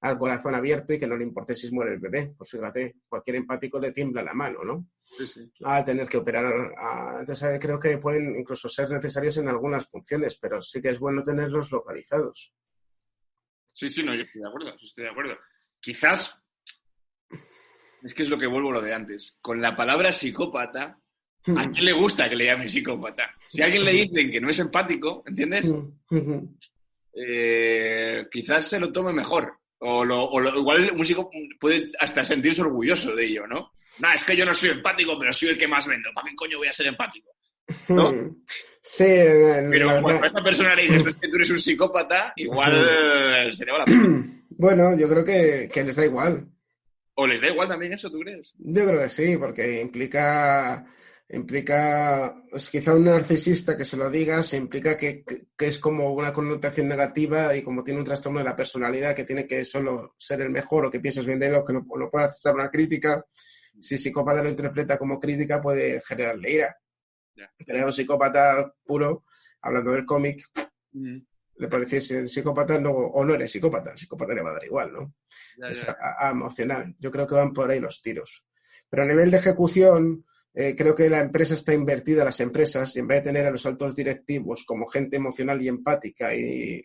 al corazón abierto y que no le importe si muere el bebé. Pues fíjate, cualquier empático le tiembla la mano, ¿no? Sí, sí. a tener que operar. a- entonces, creo que pueden incluso ser necesarios en algunas funciones, pero sí que es bueno tenerlos localizados. Sí, sí, no, yo estoy de acuerdo, sí estoy de acuerdo. Quizás, es que es lo que vuelvo a lo de antes, con la palabra psicópata, ¿a quién le gusta que le llame psicópata? Si a alguien le dicen que no es empático, ¿entiendes? Eh, quizás se lo tome mejor. O, lo, o lo- igual un psicópata puede hasta sentirse orgulloso de ello, ¿no? No, es que yo no soy empático, pero soy el que más vendo. ¿Para qué coño voy a ser empático? ¿no? Sí, Pero cuando a esta persona le dices "Es que tú eres un psicópata, igual se le va la pinta. bueno, yo creo que, que les da igual. O les da igual también eso, ¿tú crees? Yo creo que sí, porque implica, implica, pues quizá un narcisista que se lo diga, se implica que, que- es como una connotación negativa y como tiene un trastorno de la personalidad que tiene que solo ser el mejor o que pienses bien de él o que no, no puede aceptar una crítica, si psicópata lo interpreta como crítica puede generarle ira. Ya. Pero un psicópata puro, hablando del cómic, le parece el psicópata no, o no eres psicópata, el psicópata le va a dar igual, ¿no? Ya, es ya. a- a- emocional. Yo creo que van por ahí los tiros. Pero a nivel de ejecución, eh, creo que la empresa está invertida, las empresas, y en vez de tener a los altos directivos como gente emocional y empática, y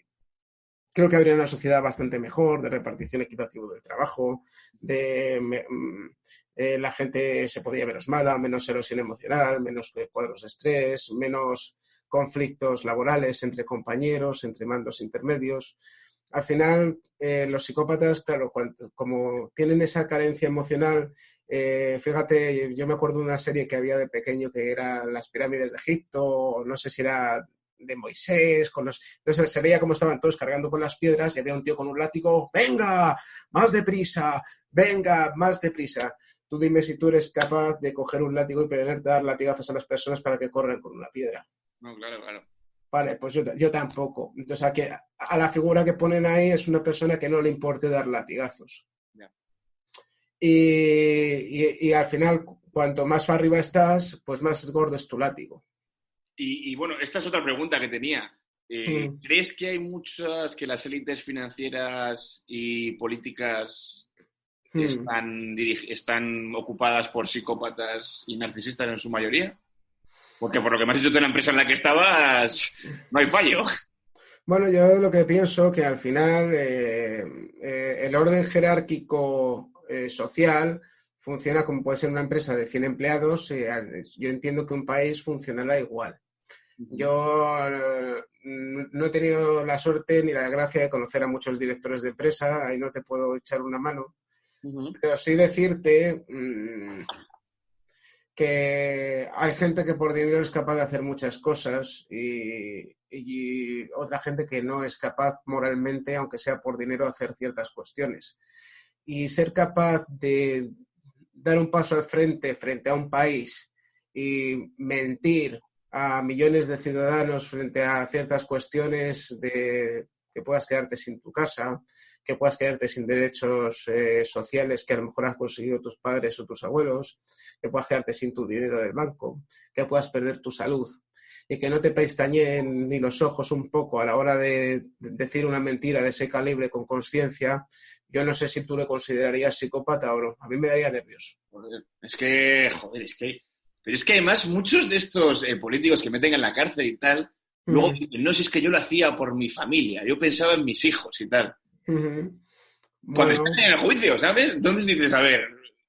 creo que habría una sociedad bastante mejor, de repartición equitativa del trabajo, de me- mm, eh, la gente se podría menos mala, menos erosión emocional, menos cuadros de estrés, menos conflictos laborales entre compañeros, entre mandos intermedios al final eh, los psicópatas, claro, como tienen esa carencia emocional, eh, fíjate, yo me acuerdo de una serie que había de pequeño que era Las pirámides de Egipto, no sé si era de Moisés, con los... Entonces se veía cómo estaban todos cargando con las piedras y había un tío con un látigo, venga, más deprisa, venga, más deprisa. Tú dime si tú eres capaz de coger un látigo y ponerte a dar latigazos a las personas para que corran con una piedra. No, claro, claro. Vale, pues yo, yo tampoco. Entonces, aquí, a la figura que ponen ahí es una persona que no le importe dar latigazos. Y, y- y al final, cuanto más para arriba estás, pues más gordo es tu látigo. Y, y, bueno, esta es otra pregunta que tenía. Eh, Mm. ¿Crees que hay muchas, que las élites financieras y políticas Hmm. están, están ocupadas por psicópatas y narcisistas en su mayoría? Porque por lo que me has dicho de la empresa en la que estabas, no hay fallo. Bueno, yo lo que pienso que al final eh, eh, el orden jerárquico eh, social funciona como puede ser una empresa de 100 empleados. yo entiendo que un país funcionará igual. Yo no he tenido la suerte ni la gracia de conocer a muchos directores de empresa, ahí no te puedo echar una mano, pero sí decirte mm, que hay gente que por dinero es capaz de hacer muchas cosas y, otra gente que no es capaz moralmente, aunque sea por dinero, hacer ciertas cuestiones. Y ser capaz de dar un paso al frente frente a un país y mentir a millones de ciudadanos frente a ciertas cuestiones de que puedas quedarte sin tu casa, que puedas quedarte sin derechos eh, sociales que a lo mejor has conseguido tus padres o tus abuelos, que puedas quedarte sin tu dinero del banco, que puedas perder tu salud y que no te pestañeen ni los ojos un poco a la hora de, de decir una mentira de ese calibre con conciencia, yo no sé si tú le considerarías psicópata o no. A mí me daría nervioso. Joder, es que, joder, es que... Pero es que además muchos de estos eh, políticos que meten en la cárcel y tal, luego Ujú. dicen, no, si es que yo lo hacía por mi familia, yo pensaba en mis hijos y tal. Cuando Bueno, están en el juicio, ¿sabes? Entonces dices, a ver,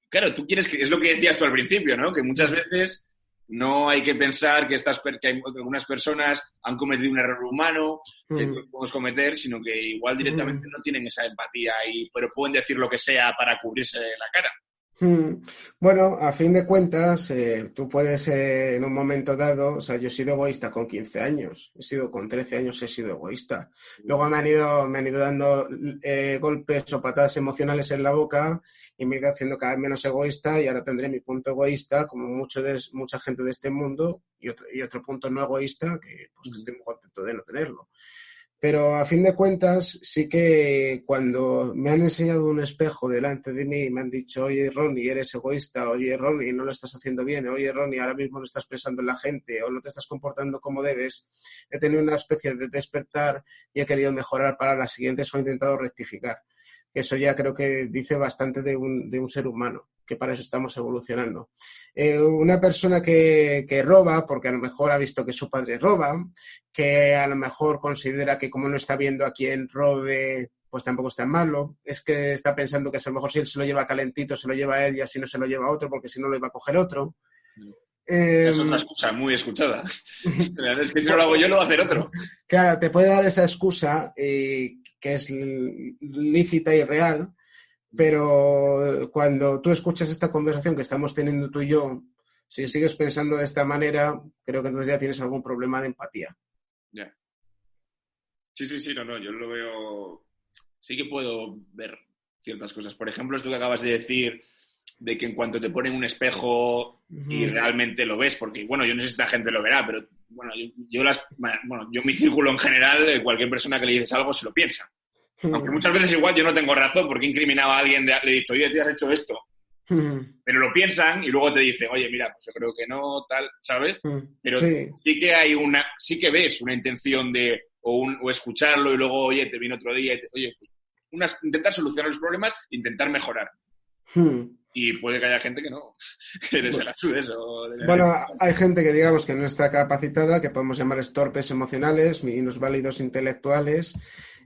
claro, tú quieres que, es lo que decías tú al principio, ¿no? Que muchas veces no hay que pensar que, estas, que hay- algunas personas han cometido un error humano que podemos cometer, sino que igual directamente no tienen esa empatía, y, pero pueden decir lo que sea para cubrirse la cara. Mm, Bueno, a fin de cuentas, eh, tú puedes eh, en un momento dado, o sea, yo he sido egoísta con 15 años, he sido con 13 años, he sido egoísta. Luego me han ido, me han ido dando eh, golpes o patadas emocionales en la boca y me he ido haciendo cada vez menos egoísta y ahora tendré mi punto egoísta, como mucho de, mucha gente de este mundo, y otro, y otro punto no egoísta, que, pues, que estoy muy contento de no tenerlo. Pero a fin de cuentas, sí que cuando me han enseñado un espejo delante de mí y me han dicho, oye, Ronnie, eres egoísta, oye, Ronnie, no lo estás haciendo bien, oye, Ronnie, ahora mismo no estás pensando en la gente o no te estás comportando como debes, he tenido una especie de despertar y he querido mejorar para las siguientes o he intentado rectificar. Eso ya creo que dice bastante de un, de un ser humano, que para eso estamos evolucionando. Eh, una persona que, que roba, porque a lo mejor ha visto que su padre roba, que a lo mejor considera que como no está viendo a quien robe, pues tampoco es tan malo. Es que está pensando que a lo mejor si él se lo lleva calentito, se lo lleva a él y así no se lo lleva a otro, porque si no lo iba a coger otro. Eh, Es otra excusa muy escuchada. Es que si no lo hago yo, lo va a hacer otro. Claro, te puede dar esa excusa eh, que es lícita y real, pero cuando tú escuchas esta conversación que estamos teniendo tú y yo, si sigues pensando de esta manera, creo que entonces ya tienes algún problema de empatía. Ya. Sí, sí, sí, no, no, yo lo veo. Sí que puedo ver ciertas cosas. Por ejemplo, esto que acabas de decir, de que en cuanto te ponen un espejo y realmente lo ves, porque, bueno, yo no sé si esta gente lo verá, pero, bueno, yo, yo las, bueno, yo mi círculo en general, eh, cualquier persona que le dices algo se lo piensa. Aunque muchas veces igual yo no tengo razón porque incriminaba a alguien, de, le he dicho, oye, te has hecho esto. Ujú. Pero lo piensan y luego te dicen, oye, mira, pues yo creo que no, tal, ¿sabes? Ujú. Pero Sí. sí que hay una, sí que ves una intención de, o, un- o escucharlo y luego, oye, te viene otro día y te- oye, pues unas- intentar solucionar los problemas, intentar mejorar. Ujú. Y puede que haya gente que no, que les sude eso. de- Bueno, hay gente que digamos que no está capacitada, que podemos llamarles torpes emocionales, minusválidos intelectuales,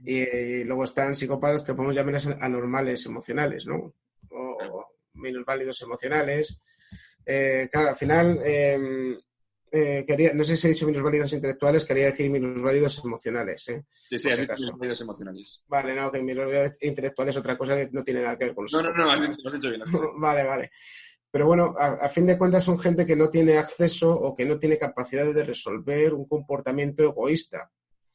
y, luego están psicópatas que podemos llamarles anormales emocionales, ¿no? O minusválidos emocionales. Eh, claro, al final, eh, eh, quería, no sé si he dicho minusválidos intelectuales, quería decir minusválidos emocionales. ¿eh? Sí, sí, has dicho medios emocionales. Vale, no, que minusválidos intelectuales es otra cosa que no tiene nada que ver con los No, no, no, has psicópatas. dicho, has dicho bien. has dicho bien. Vale, vale. Pero bueno, a, a fin de cuentas son gente que no tiene acceso o que no tiene capacidad de resolver un comportamiento egoísta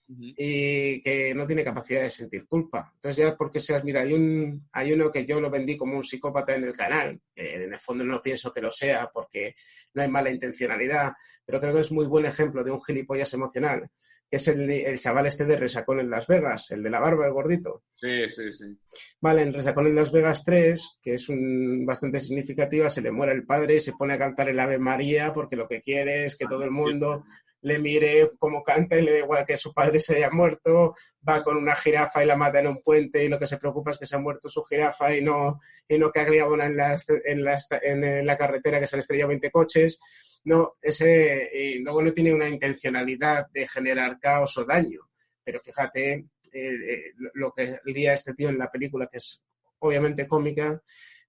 Y que no tiene capacidad de sentir culpa. Entonces ya porque seas, mira, hay, un, hay uno que yo lo vendí como un psicópata en el canal, que en el fondo no pienso que lo sea porque no hay mala intencionalidad, pero creo que es muy buen ejemplo de un gilipollas emocional, que es el, el chaval este de Resacón en Las Vegas, el de la barba, el gordito. Sí, sí, sí. Vale, en Resacón en Las Vegas 3, que es un, bastante significativa, se le muere el padre y se pone a cantar el Ave María porque lo que quiere es que todo el mundo le mire cómo canta y le da igual que su padre se haya muerto, va con una jirafa y la mata en un puente y lo que se preocupa es que se ha muerto su jirafa y no, y no que una en la, en, la, en la carretera que se han estrellado 20 coches. No, ese, y luego no tiene una intencionalidad de generar caos o daño. Pero fíjate eh, eh, lo- que lía este tío en la película, que es obviamente cómica,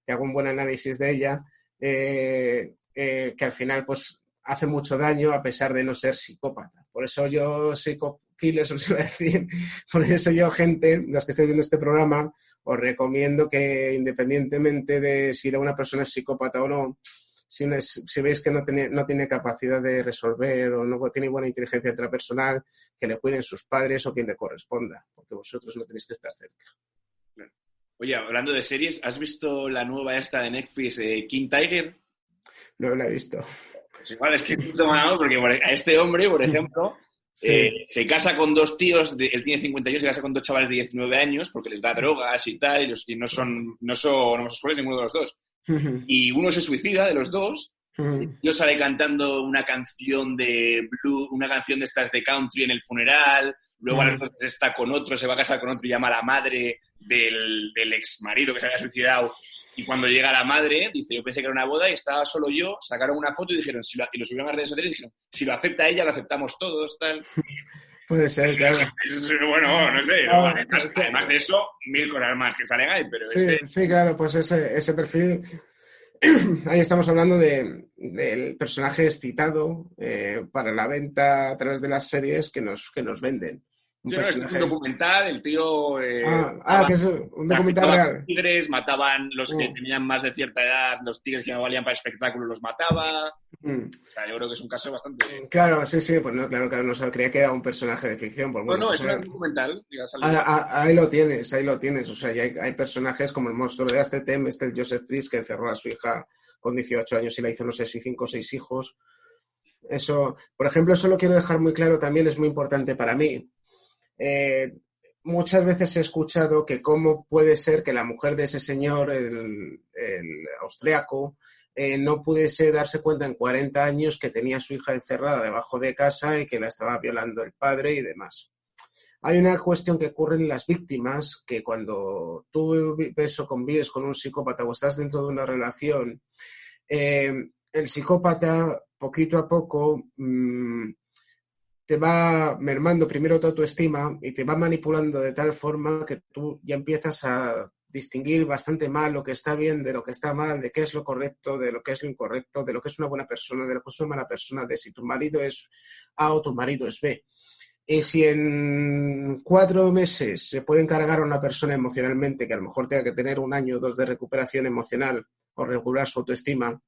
que hago un buen análisis de ella, eh, eh, que al final pues hace mucho daño a pesar de no ser psicópata. Por eso yo, psico killers, os iba a decir, por eso yo, gente, los que estéis viendo este programa, os recomiendo que independientemente de si una persona es psicópata o no, si, veis que no tiene, no tiene capacidad de resolver o no tiene buena inteligencia intrapersonal, que le cuiden sus padres o quien le corresponda, porque vosotros no tenéis que estar cerca. Oye, hablando de series, ¿has visto la nueva esta de Netflix, eh, King Tiger? No la he visto. Pues igual es que es puto mal, porque por- a este hombre, por ejemplo, Sí. eh, se casa con dos tíos, de- él tiene 50 años, se casa con dos chavales de 19 años porque les da drogas y tal, y, los- y no son no son homosexuales ninguno de los dos. Y uno se suicida de los dos, yo sale cantando una canción de blues, una canción de estas de country en el funeral, luego a las veces está con otro, se va a casar con otro y llama a la madre del, del ex marido que se había suicidado. Y cuando llega la madre, dice, yo pensé que era una boda y estaba solo yo, sacaron una foto y dijeron, si lo, y lo subieron a redes sociales y dijeron, si lo acepta ella, lo aceptamos todos, tal. Puede ser, claro. Bueno, no sé, Ah, además, es que- además de eso, mil cosas más que salen ahí, pero Sí, este- sí, claro, pues ese, ese perfil. Ahí estamos hablando de, del personaje excitado eh, para la venta a través de las series que nos, que nos venden. Un Sí, no, es un documental, el tío... eh, Ah, ah, que es un documental mataban real. tigres, mataban los que Mm. tenían más de cierta edad, los tigres que no valían para espectáculo los mataba. Mm. O sea, yo creo que es un caso bastante... Claro, sí, sí, pues no, claro, claro, no se creía que era un personaje de ficción. Pues No, bueno, no, es un documental. Ah, ah, ahí lo tienes, ahí lo tienes. O sea, ya hay, hay personajes como el monstruo de Astetem, este Joseph Fries, que encerró a su hija con 18 años y la hizo, no sé si cinco o seis hijos. Eso, por ejemplo, eso lo quiero dejar muy claro también, es muy importante para mí. Eh, muchas veces he escuchado que cómo puede ser que la mujer de ese señor, el, el austriaco, eh, no pudiese darse cuenta en 40 años que tenía su hija encerrada debajo de casa y que la estaba violando el padre y demás. Hay una cuestión que ocurre en las víctimas, que cuando tú ves o convives con un psicópata o estás dentro de una relación, eh, el psicópata poquito a poco mm, te va mermando primero tu autoestima y te va manipulando de tal forma que tú ya empiezas a distinguir bastante mal lo que está bien de lo que está mal, de qué es lo correcto, de lo que es lo incorrecto, de lo que es una buena persona, de lo que es una mala persona, de si tu marido es A o tu marido es B. Y si en cuatro meses se puede encargar a una persona emocionalmente que a lo mejor tenga que tener un año o dos de recuperación emocional o regular su autoestima,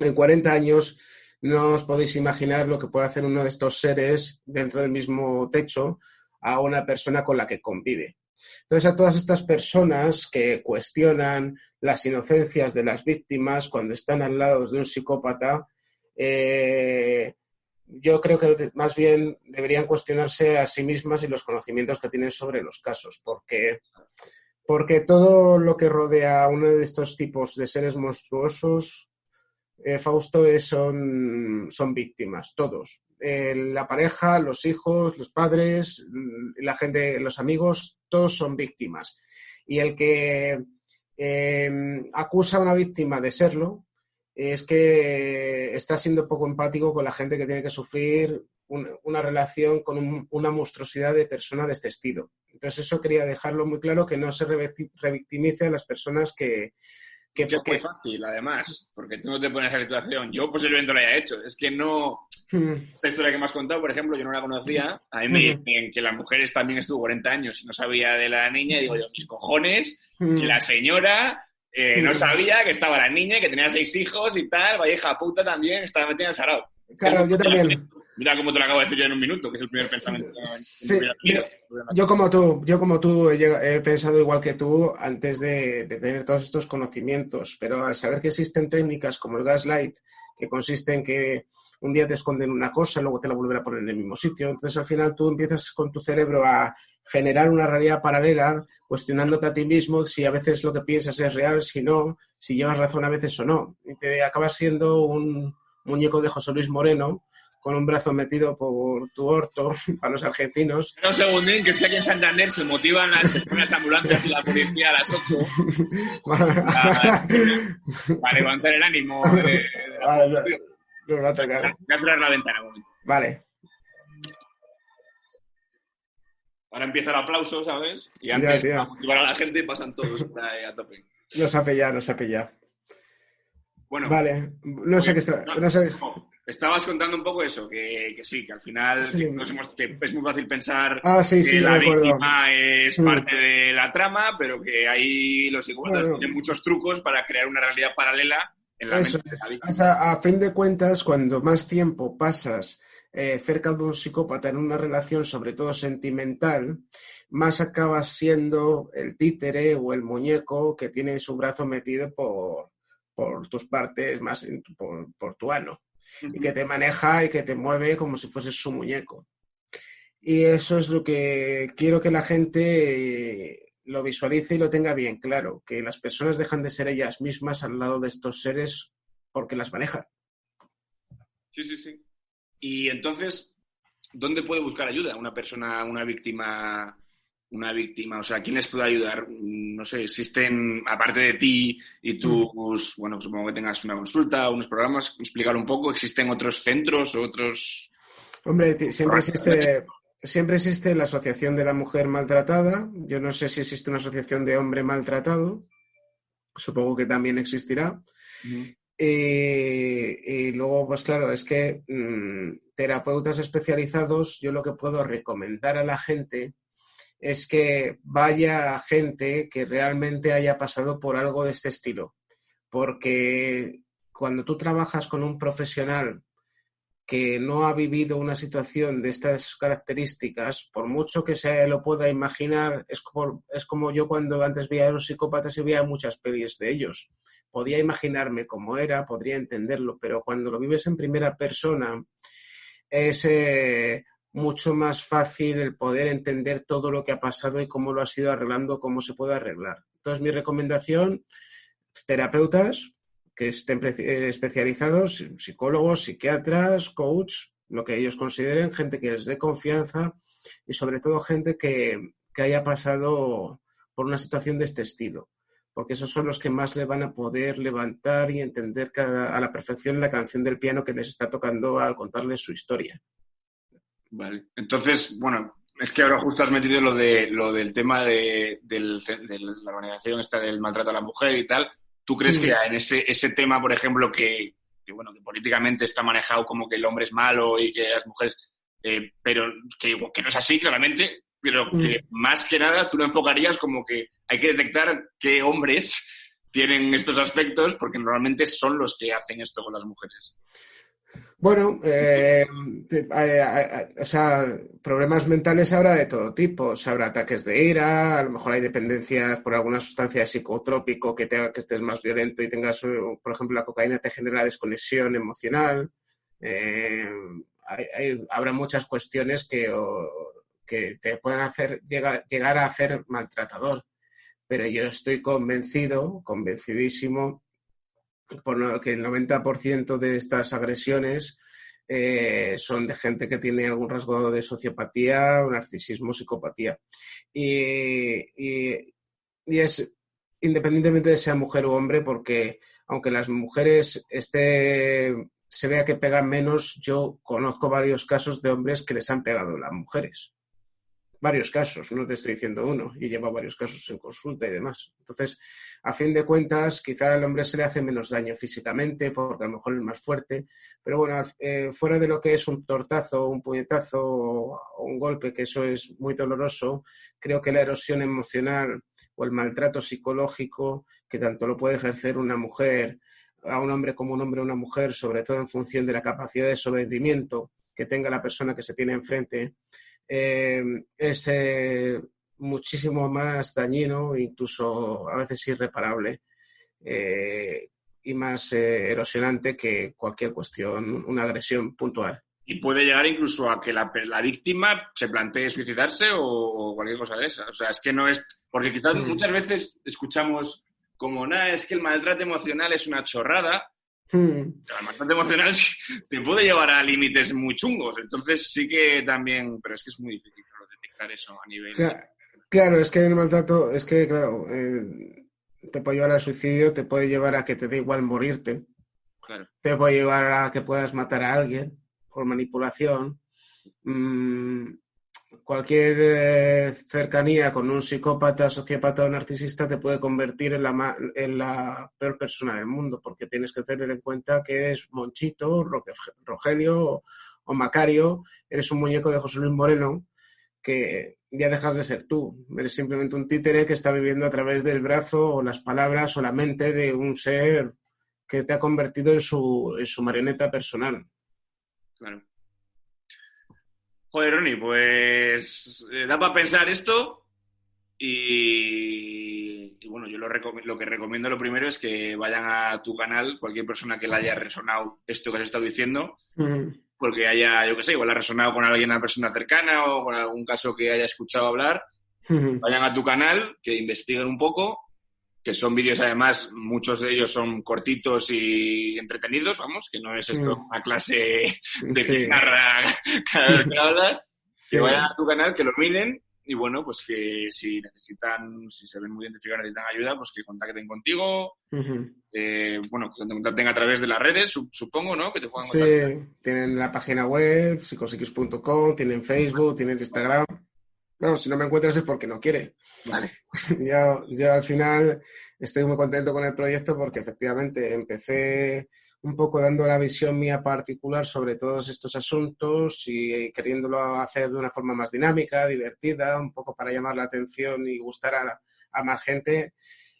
en 40 años no os podéis imaginar lo que puede hacer uno de estos seres dentro del mismo techo a una persona con la que convive. Entonces, a todas estas personas que cuestionan las inocencias de las víctimas cuando están al lado de un psicópata, eh, yo creo que más bien deberían cuestionarse a sí mismas y los conocimientos que tienen sobre los casos, porque, porque todo lo que rodea a uno de estos tipos de seres monstruosos, eh, Fausto, es- son, son víctimas, todos. La pareja, los hijos, los padres, l- la gente, los amigos, todos son víctimas. Y el que eh, acusa a una víctima de serlo, es que está siendo poco empático con la gente que tiene que sufrir un- una relación con un- una monstruosidad de persona de este estilo. Entonces eso quería dejarlo muy claro, que no se revicti- revictimice a las personas que, que, es muy fácil, además, porque tú no te pones en esa situación. Yo posiblemente lo haya hecho. Es que no... Mm, Esta historia que me has contado, por ejemplo, yo no la conocía. A mí me Ujú. dicen que las mujeres también estuvo 40 años y no sabía de la niña. Y digo yo, mis cojones, que la señora eh, no sabía que estaba la niña, que tenía seis hijos y tal. Vaya hija puta también, estaba metida en el sarao. Claro, yo también. Mira cómo te lo acabo de decir yo en un minuto, que es el primer pensamiento. Sí. Yo como tú, yo como tú he, pensado igual que tú antes de, de tener todos estos conocimientos, pero al saber que existen técnicas como el gaslight, que consiste en que un día te esconden una cosa, luego te la vuelven a poner en el mismo sitio, entonces al final tú empiezas con tu cerebro a generar una realidad paralela, cuestionándote a ti mismo si a veces lo que piensas es real, si no, si llevas razón a veces o no, y te acabas siendo un muñeco de José Luis Moreno con un brazo metido por tu orto a los argentinos un segundín, que es que aquí en Santander se motivan las, las ambulancias y la policía a las 8 para levantar el ánimo. Vale, no, no. Voy a cerrar la ventana un. Vale, Ahora empieza el aplauso, ¿sabes? Y Ya, antes tío. a motivar a la gente y pasan todos a tope. nos ha pillado, nos ha pillado. Bueno, Vale, no sé qué está. No sé. Estabas contando un poco eso, que, que sí, que al final Sí. que hemos- que es muy fácil pensar Ah, sí, que sí, la víctima es parte de la trama, pero que ahí los psicópatas Bueno. tienen muchos trucos para crear una realidad paralela en la Eso mente de es. la víctima. O sea, a fin de cuentas, cuando más tiempo pasas eh, cerca de un psicópata en una relación, sobre todo sentimental, más acabas siendo el títere o el muñeco que tiene su brazo metido por, por tus partes, más en tu- por, por tu ano. Y que te maneja y que te mueve como si fueses su muñeco. Y eso es lo que quiero que la gente eh, lo visualice y lo tenga bien claro, que las personas dejan de ser ellas mismas al lado de estos seres porque las manejan. Sí, sí, sí. Y entonces, ¿dónde puede buscar ayuda una persona, una víctima, una víctima? O sea, ¿quién les puede ayudar? Mm, No sé, existen, aparte de ti y tus, bueno, supongo que tengas una consulta, unos programas, explicar un poco, ¿existen otros centros otros? Hombre, siempre existe, siempre existe la Asociación de la Mujer Maltratada. Yo no sé si existe una asociación de hombre maltratado. Supongo que también existirá. Y luego, pues claro, es que mm, terapeutas especializados, yo lo que puedo recomendar a la gente es que vaya gente que realmente haya pasado por algo de este estilo. Porque cuando tú trabajas con un profesional que no ha vivido una situación de estas características, por mucho que se lo pueda imaginar, es como, es como yo cuando antes veía a los psicópatas y veía muchas pelis de ellos. Podía imaginarme cómo era, podría entenderlo, pero cuando lo vives en primera persona es eh, mucho más fácil el poder entender todo lo que ha pasado y cómo lo has ido arreglando, cómo se puede arreglar. Entonces, mi recomendación, terapeutas, que estén eh, especializados, psicólogos, psiquiatras, coach, lo que ellos consideren, gente que les dé confianza y sobre todo gente que, que haya pasado por una situación de este estilo, porque esos son los que más le van a poder levantar y entender cada- a la perfección la canción del piano que les está tocando al contarles su historia. Vale. Entonces, bueno, es que ahora justo has metido lo de lo del tema de, del- de la organización esta del maltrato a la mujer y tal. ¿Tú crees que en ese, ese tema, por ejemplo, que, que, bueno, que políticamente está manejado como que el hombre es malo y que las mujeres, eh, pero que, que no es así, claramente, pero que más que nada tú lo enfocarías como que hay que detectar qué hombres tienen estos aspectos porque normalmente son los que hacen esto con las mujeres. Bueno, eh, o sea, problemas mentales habrá de todo tipo. Habrá ataques de ira, a lo mejor hay dependencias por alguna sustancia psicotrópico que te haga que estés más violento y tengas, eh, por ejemplo, la cocaína te genera desconexión emocional. Eh, hay- hay- habrá muchas cuestiones que, que te pueden hacer llegar, llegar a hacer maltratador. Pero yo estoy convencido, convencidísimo, por lo que el 90% de estas agresiones eh, son de gente que tiene algún rasgo de sociopatía, narcisismo, psicopatía. Y, y- es independientemente de sea mujer o hombre, porque aunque las mujeres este, se vea que pegan menos, yo conozco varios casos de hombres que les han pegado las mujeres. Varios casos, no te estoy diciendo uno, y lleva varios casos en consulta y demás. Entonces, a fin de cuentas, quizá al hombre se le hace menos daño físicamente, porque a lo mejor es más fuerte, pero bueno, eh, fuera de lo que es un tortazo, un puñetazo o un golpe, que eso es muy doloroso, creo que la erosión emocional o el maltrato psicológico, que tanto lo puede ejercer una mujer a un hombre como un hombre a una mujer, sobre todo en función de la capacidad de sometimiento que tenga la persona que se tiene enfrente, eh, es eh, muchísimo más dañino, incluso a veces irreparable, eh, y más erosionante que cualquier cuestión, una agresión puntual. Y puede llegar incluso a que la, la víctima se plantee suicidarse o, o, cualquier cosa de esa. O sea, es que no es. Porque quizás Mm. muchas veces escuchamos como, nada, es que el maltrato emocional es una chorrada. Hmm. El maltrato emocional te puede llevar a límites muy chungos. Entonces sí que también. Pero es que es muy difícil claro, detectar eso a nivel. Cla- Claro, es que el maltrato, es que, claro, eh, te puede llevar al suicidio, te puede llevar a que te dé igual morirte, Claro. te puede llevar a que puedas matar a alguien por manipulación. Mm, cualquier eh, cercanía con un psicópata, sociópata o narcisista te puede convertir en la, en la peor persona del mundo, porque tienes que tener en cuenta que eres Monchito, Rogelio o, o Macario, eres un muñeco de José Luis Moreno, que ya dejas de ser tú, eres simplemente un títere que está viviendo a través del brazo o las palabras o la mente de un ser que te ha convertido en su, en su marioneta personal. Claro. Joder, Ronnie, pues eh, da para pensar esto y, y bueno, yo lo, lo que recomiendo lo primero es que vayan a tu canal, cualquier persona que le haya resonado esto que has estado diciendo, porque haya, yo qué sé, igual ha resonado con alguien, una persona cercana o con algún caso que haya escuchado hablar, vayan a tu canal, que investiguen un poco, que son vídeos además, muchos de ellos son cortitos y entretenidos, vamos, que no es esto una clase de Sí, pizarra cada vez que hablas, sí. que vayan a tu canal, que lo miren y bueno, pues que si necesitan, si se ven muy identificados, necesitan ayuda, pues que contacten contigo, eh, bueno, que te contacten a través de las redes, su- supongo, ¿no? Que te puedan Sí, contactar. tienen la página web, psicopsiquis.com, tienen Facebook, tienen Instagram. No, si no me encuentras es porque no quiere. Vale. Yo, yo al final estoy muy contento con el proyecto porque efectivamente empecé un poco dando la visión mía particular sobre todos estos asuntos y queriéndolo hacer de una forma más dinámica, divertida, un poco para llamar la atención y gustar a, a más gente.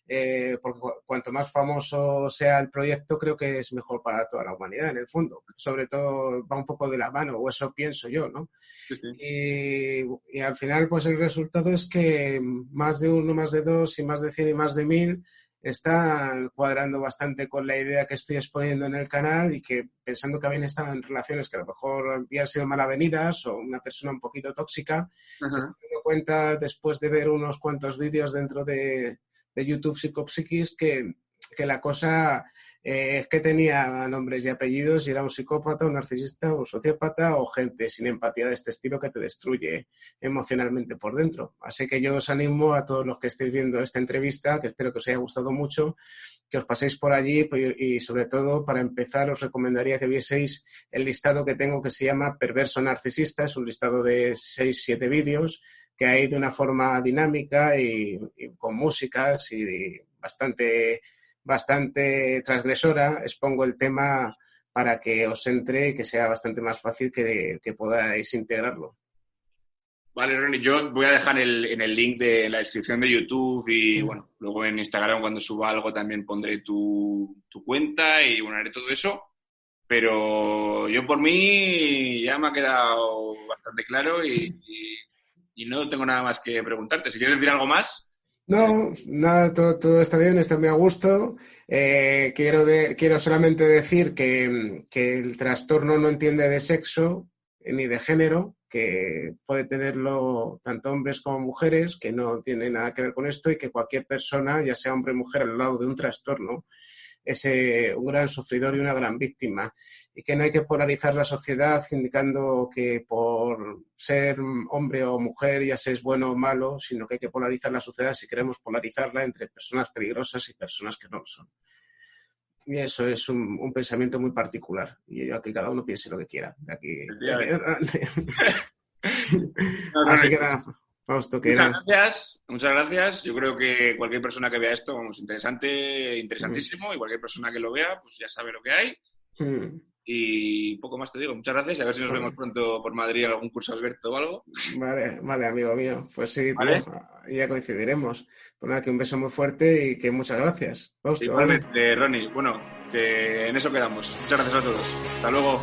Eh, porque cu- cuanto más famoso sea el proyecto, creo que es mejor para toda la humanidad, en el fondo. Sobre todo va un poco de la mano, o eso pienso yo, ¿no? Sí, sí. Y, y al final, pues el resultado es que más de uno, más de dos, y más de cien y más de mil están cuadrando bastante con la idea que estoy exponiendo en el canal y que pensando que habían estado en relaciones que a lo mejor habían sido malavenidas o una persona un poquito tóxica, se Ajá. están dando cuenta después de ver unos cuantos vídeos dentro de, de YouTube Psicopsiquis que, que la cosa eh, es que tenía nombres y apellidos y era un psicópata, un narcisista, un sociópata o gente sin empatía de este estilo que te destruye emocionalmente por dentro. Así que yo os animo a todos los que estéis viendo esta entrevista, que espero que os haya gustado mucho, que os paséis por allí pues, y sobre todo para empezar os recomendaría que vieseis el listado que tengo que se llama Perverso Narcisista, es un listado de 6-7 vídeos que hay de una forma dinámica y, y con músicas y bastante, bastante transgresora. Expongo el tema para que os entre y que sea bastante más fácil que, que podáis integrarlo. Vale, Ronnie, yo voy a dejar el, en el link de la descripción de YouTube y bueno, luego en Instagram cuando suba algo también pondré tu, tu cuenta y bueno, haré todo eso. Pero yo por mí ya me ha quedado bastante claro y, y- y no tengo nada más que preguntarte. Si quieres decir algo más, No, nada, todo, todo está bien, está muy a gusto. Eh, quiero, de- quiero solamente decir que, que el trastorno no entiende de sexo eh, ni de género, que puede tenerlo tanto hombres como mujeres, que no tiene nada que ver con esto y que cualquier persona, ya sea hombre o mujer, al lado de un trastorno, es eh, un gran sufridor y una gran víctima. Y que no hay que polarizar la sociedad indicando que por ser hombre o mujer ya se es bueno o malo, sino que hay que polarizar la sociedad si queremos polarizarla entre personas peligrosas y personas que no lo son. Y eso es un, un pensamiento muy particular. Y yo aquí cada uno piense lo que quiera. De aquí, de Así que nada, Fausto, que Muchas gracias, muchas gracias. Yo creo que cualquier persona que vea esto, vamos, interesante, interesantísimo, y cualquier persona que lo vea, pues ya sabe lo que hay. Mm, Y poco más te digo. Muchas gracias y a ver si nos Vale. vemos pronto por Madrid en algún curso Alberto o algo. Vale, vale, amigo mío. Pues sí, tío, Vale. ya coincidiremos. Pues nada, que un beso muy fuerte y que muchas gracias. Fausto, ¿vale? Igualmente, Ronnie. Bueno, que en eso quedamos. Muchas gracias a todos. Hasta luego.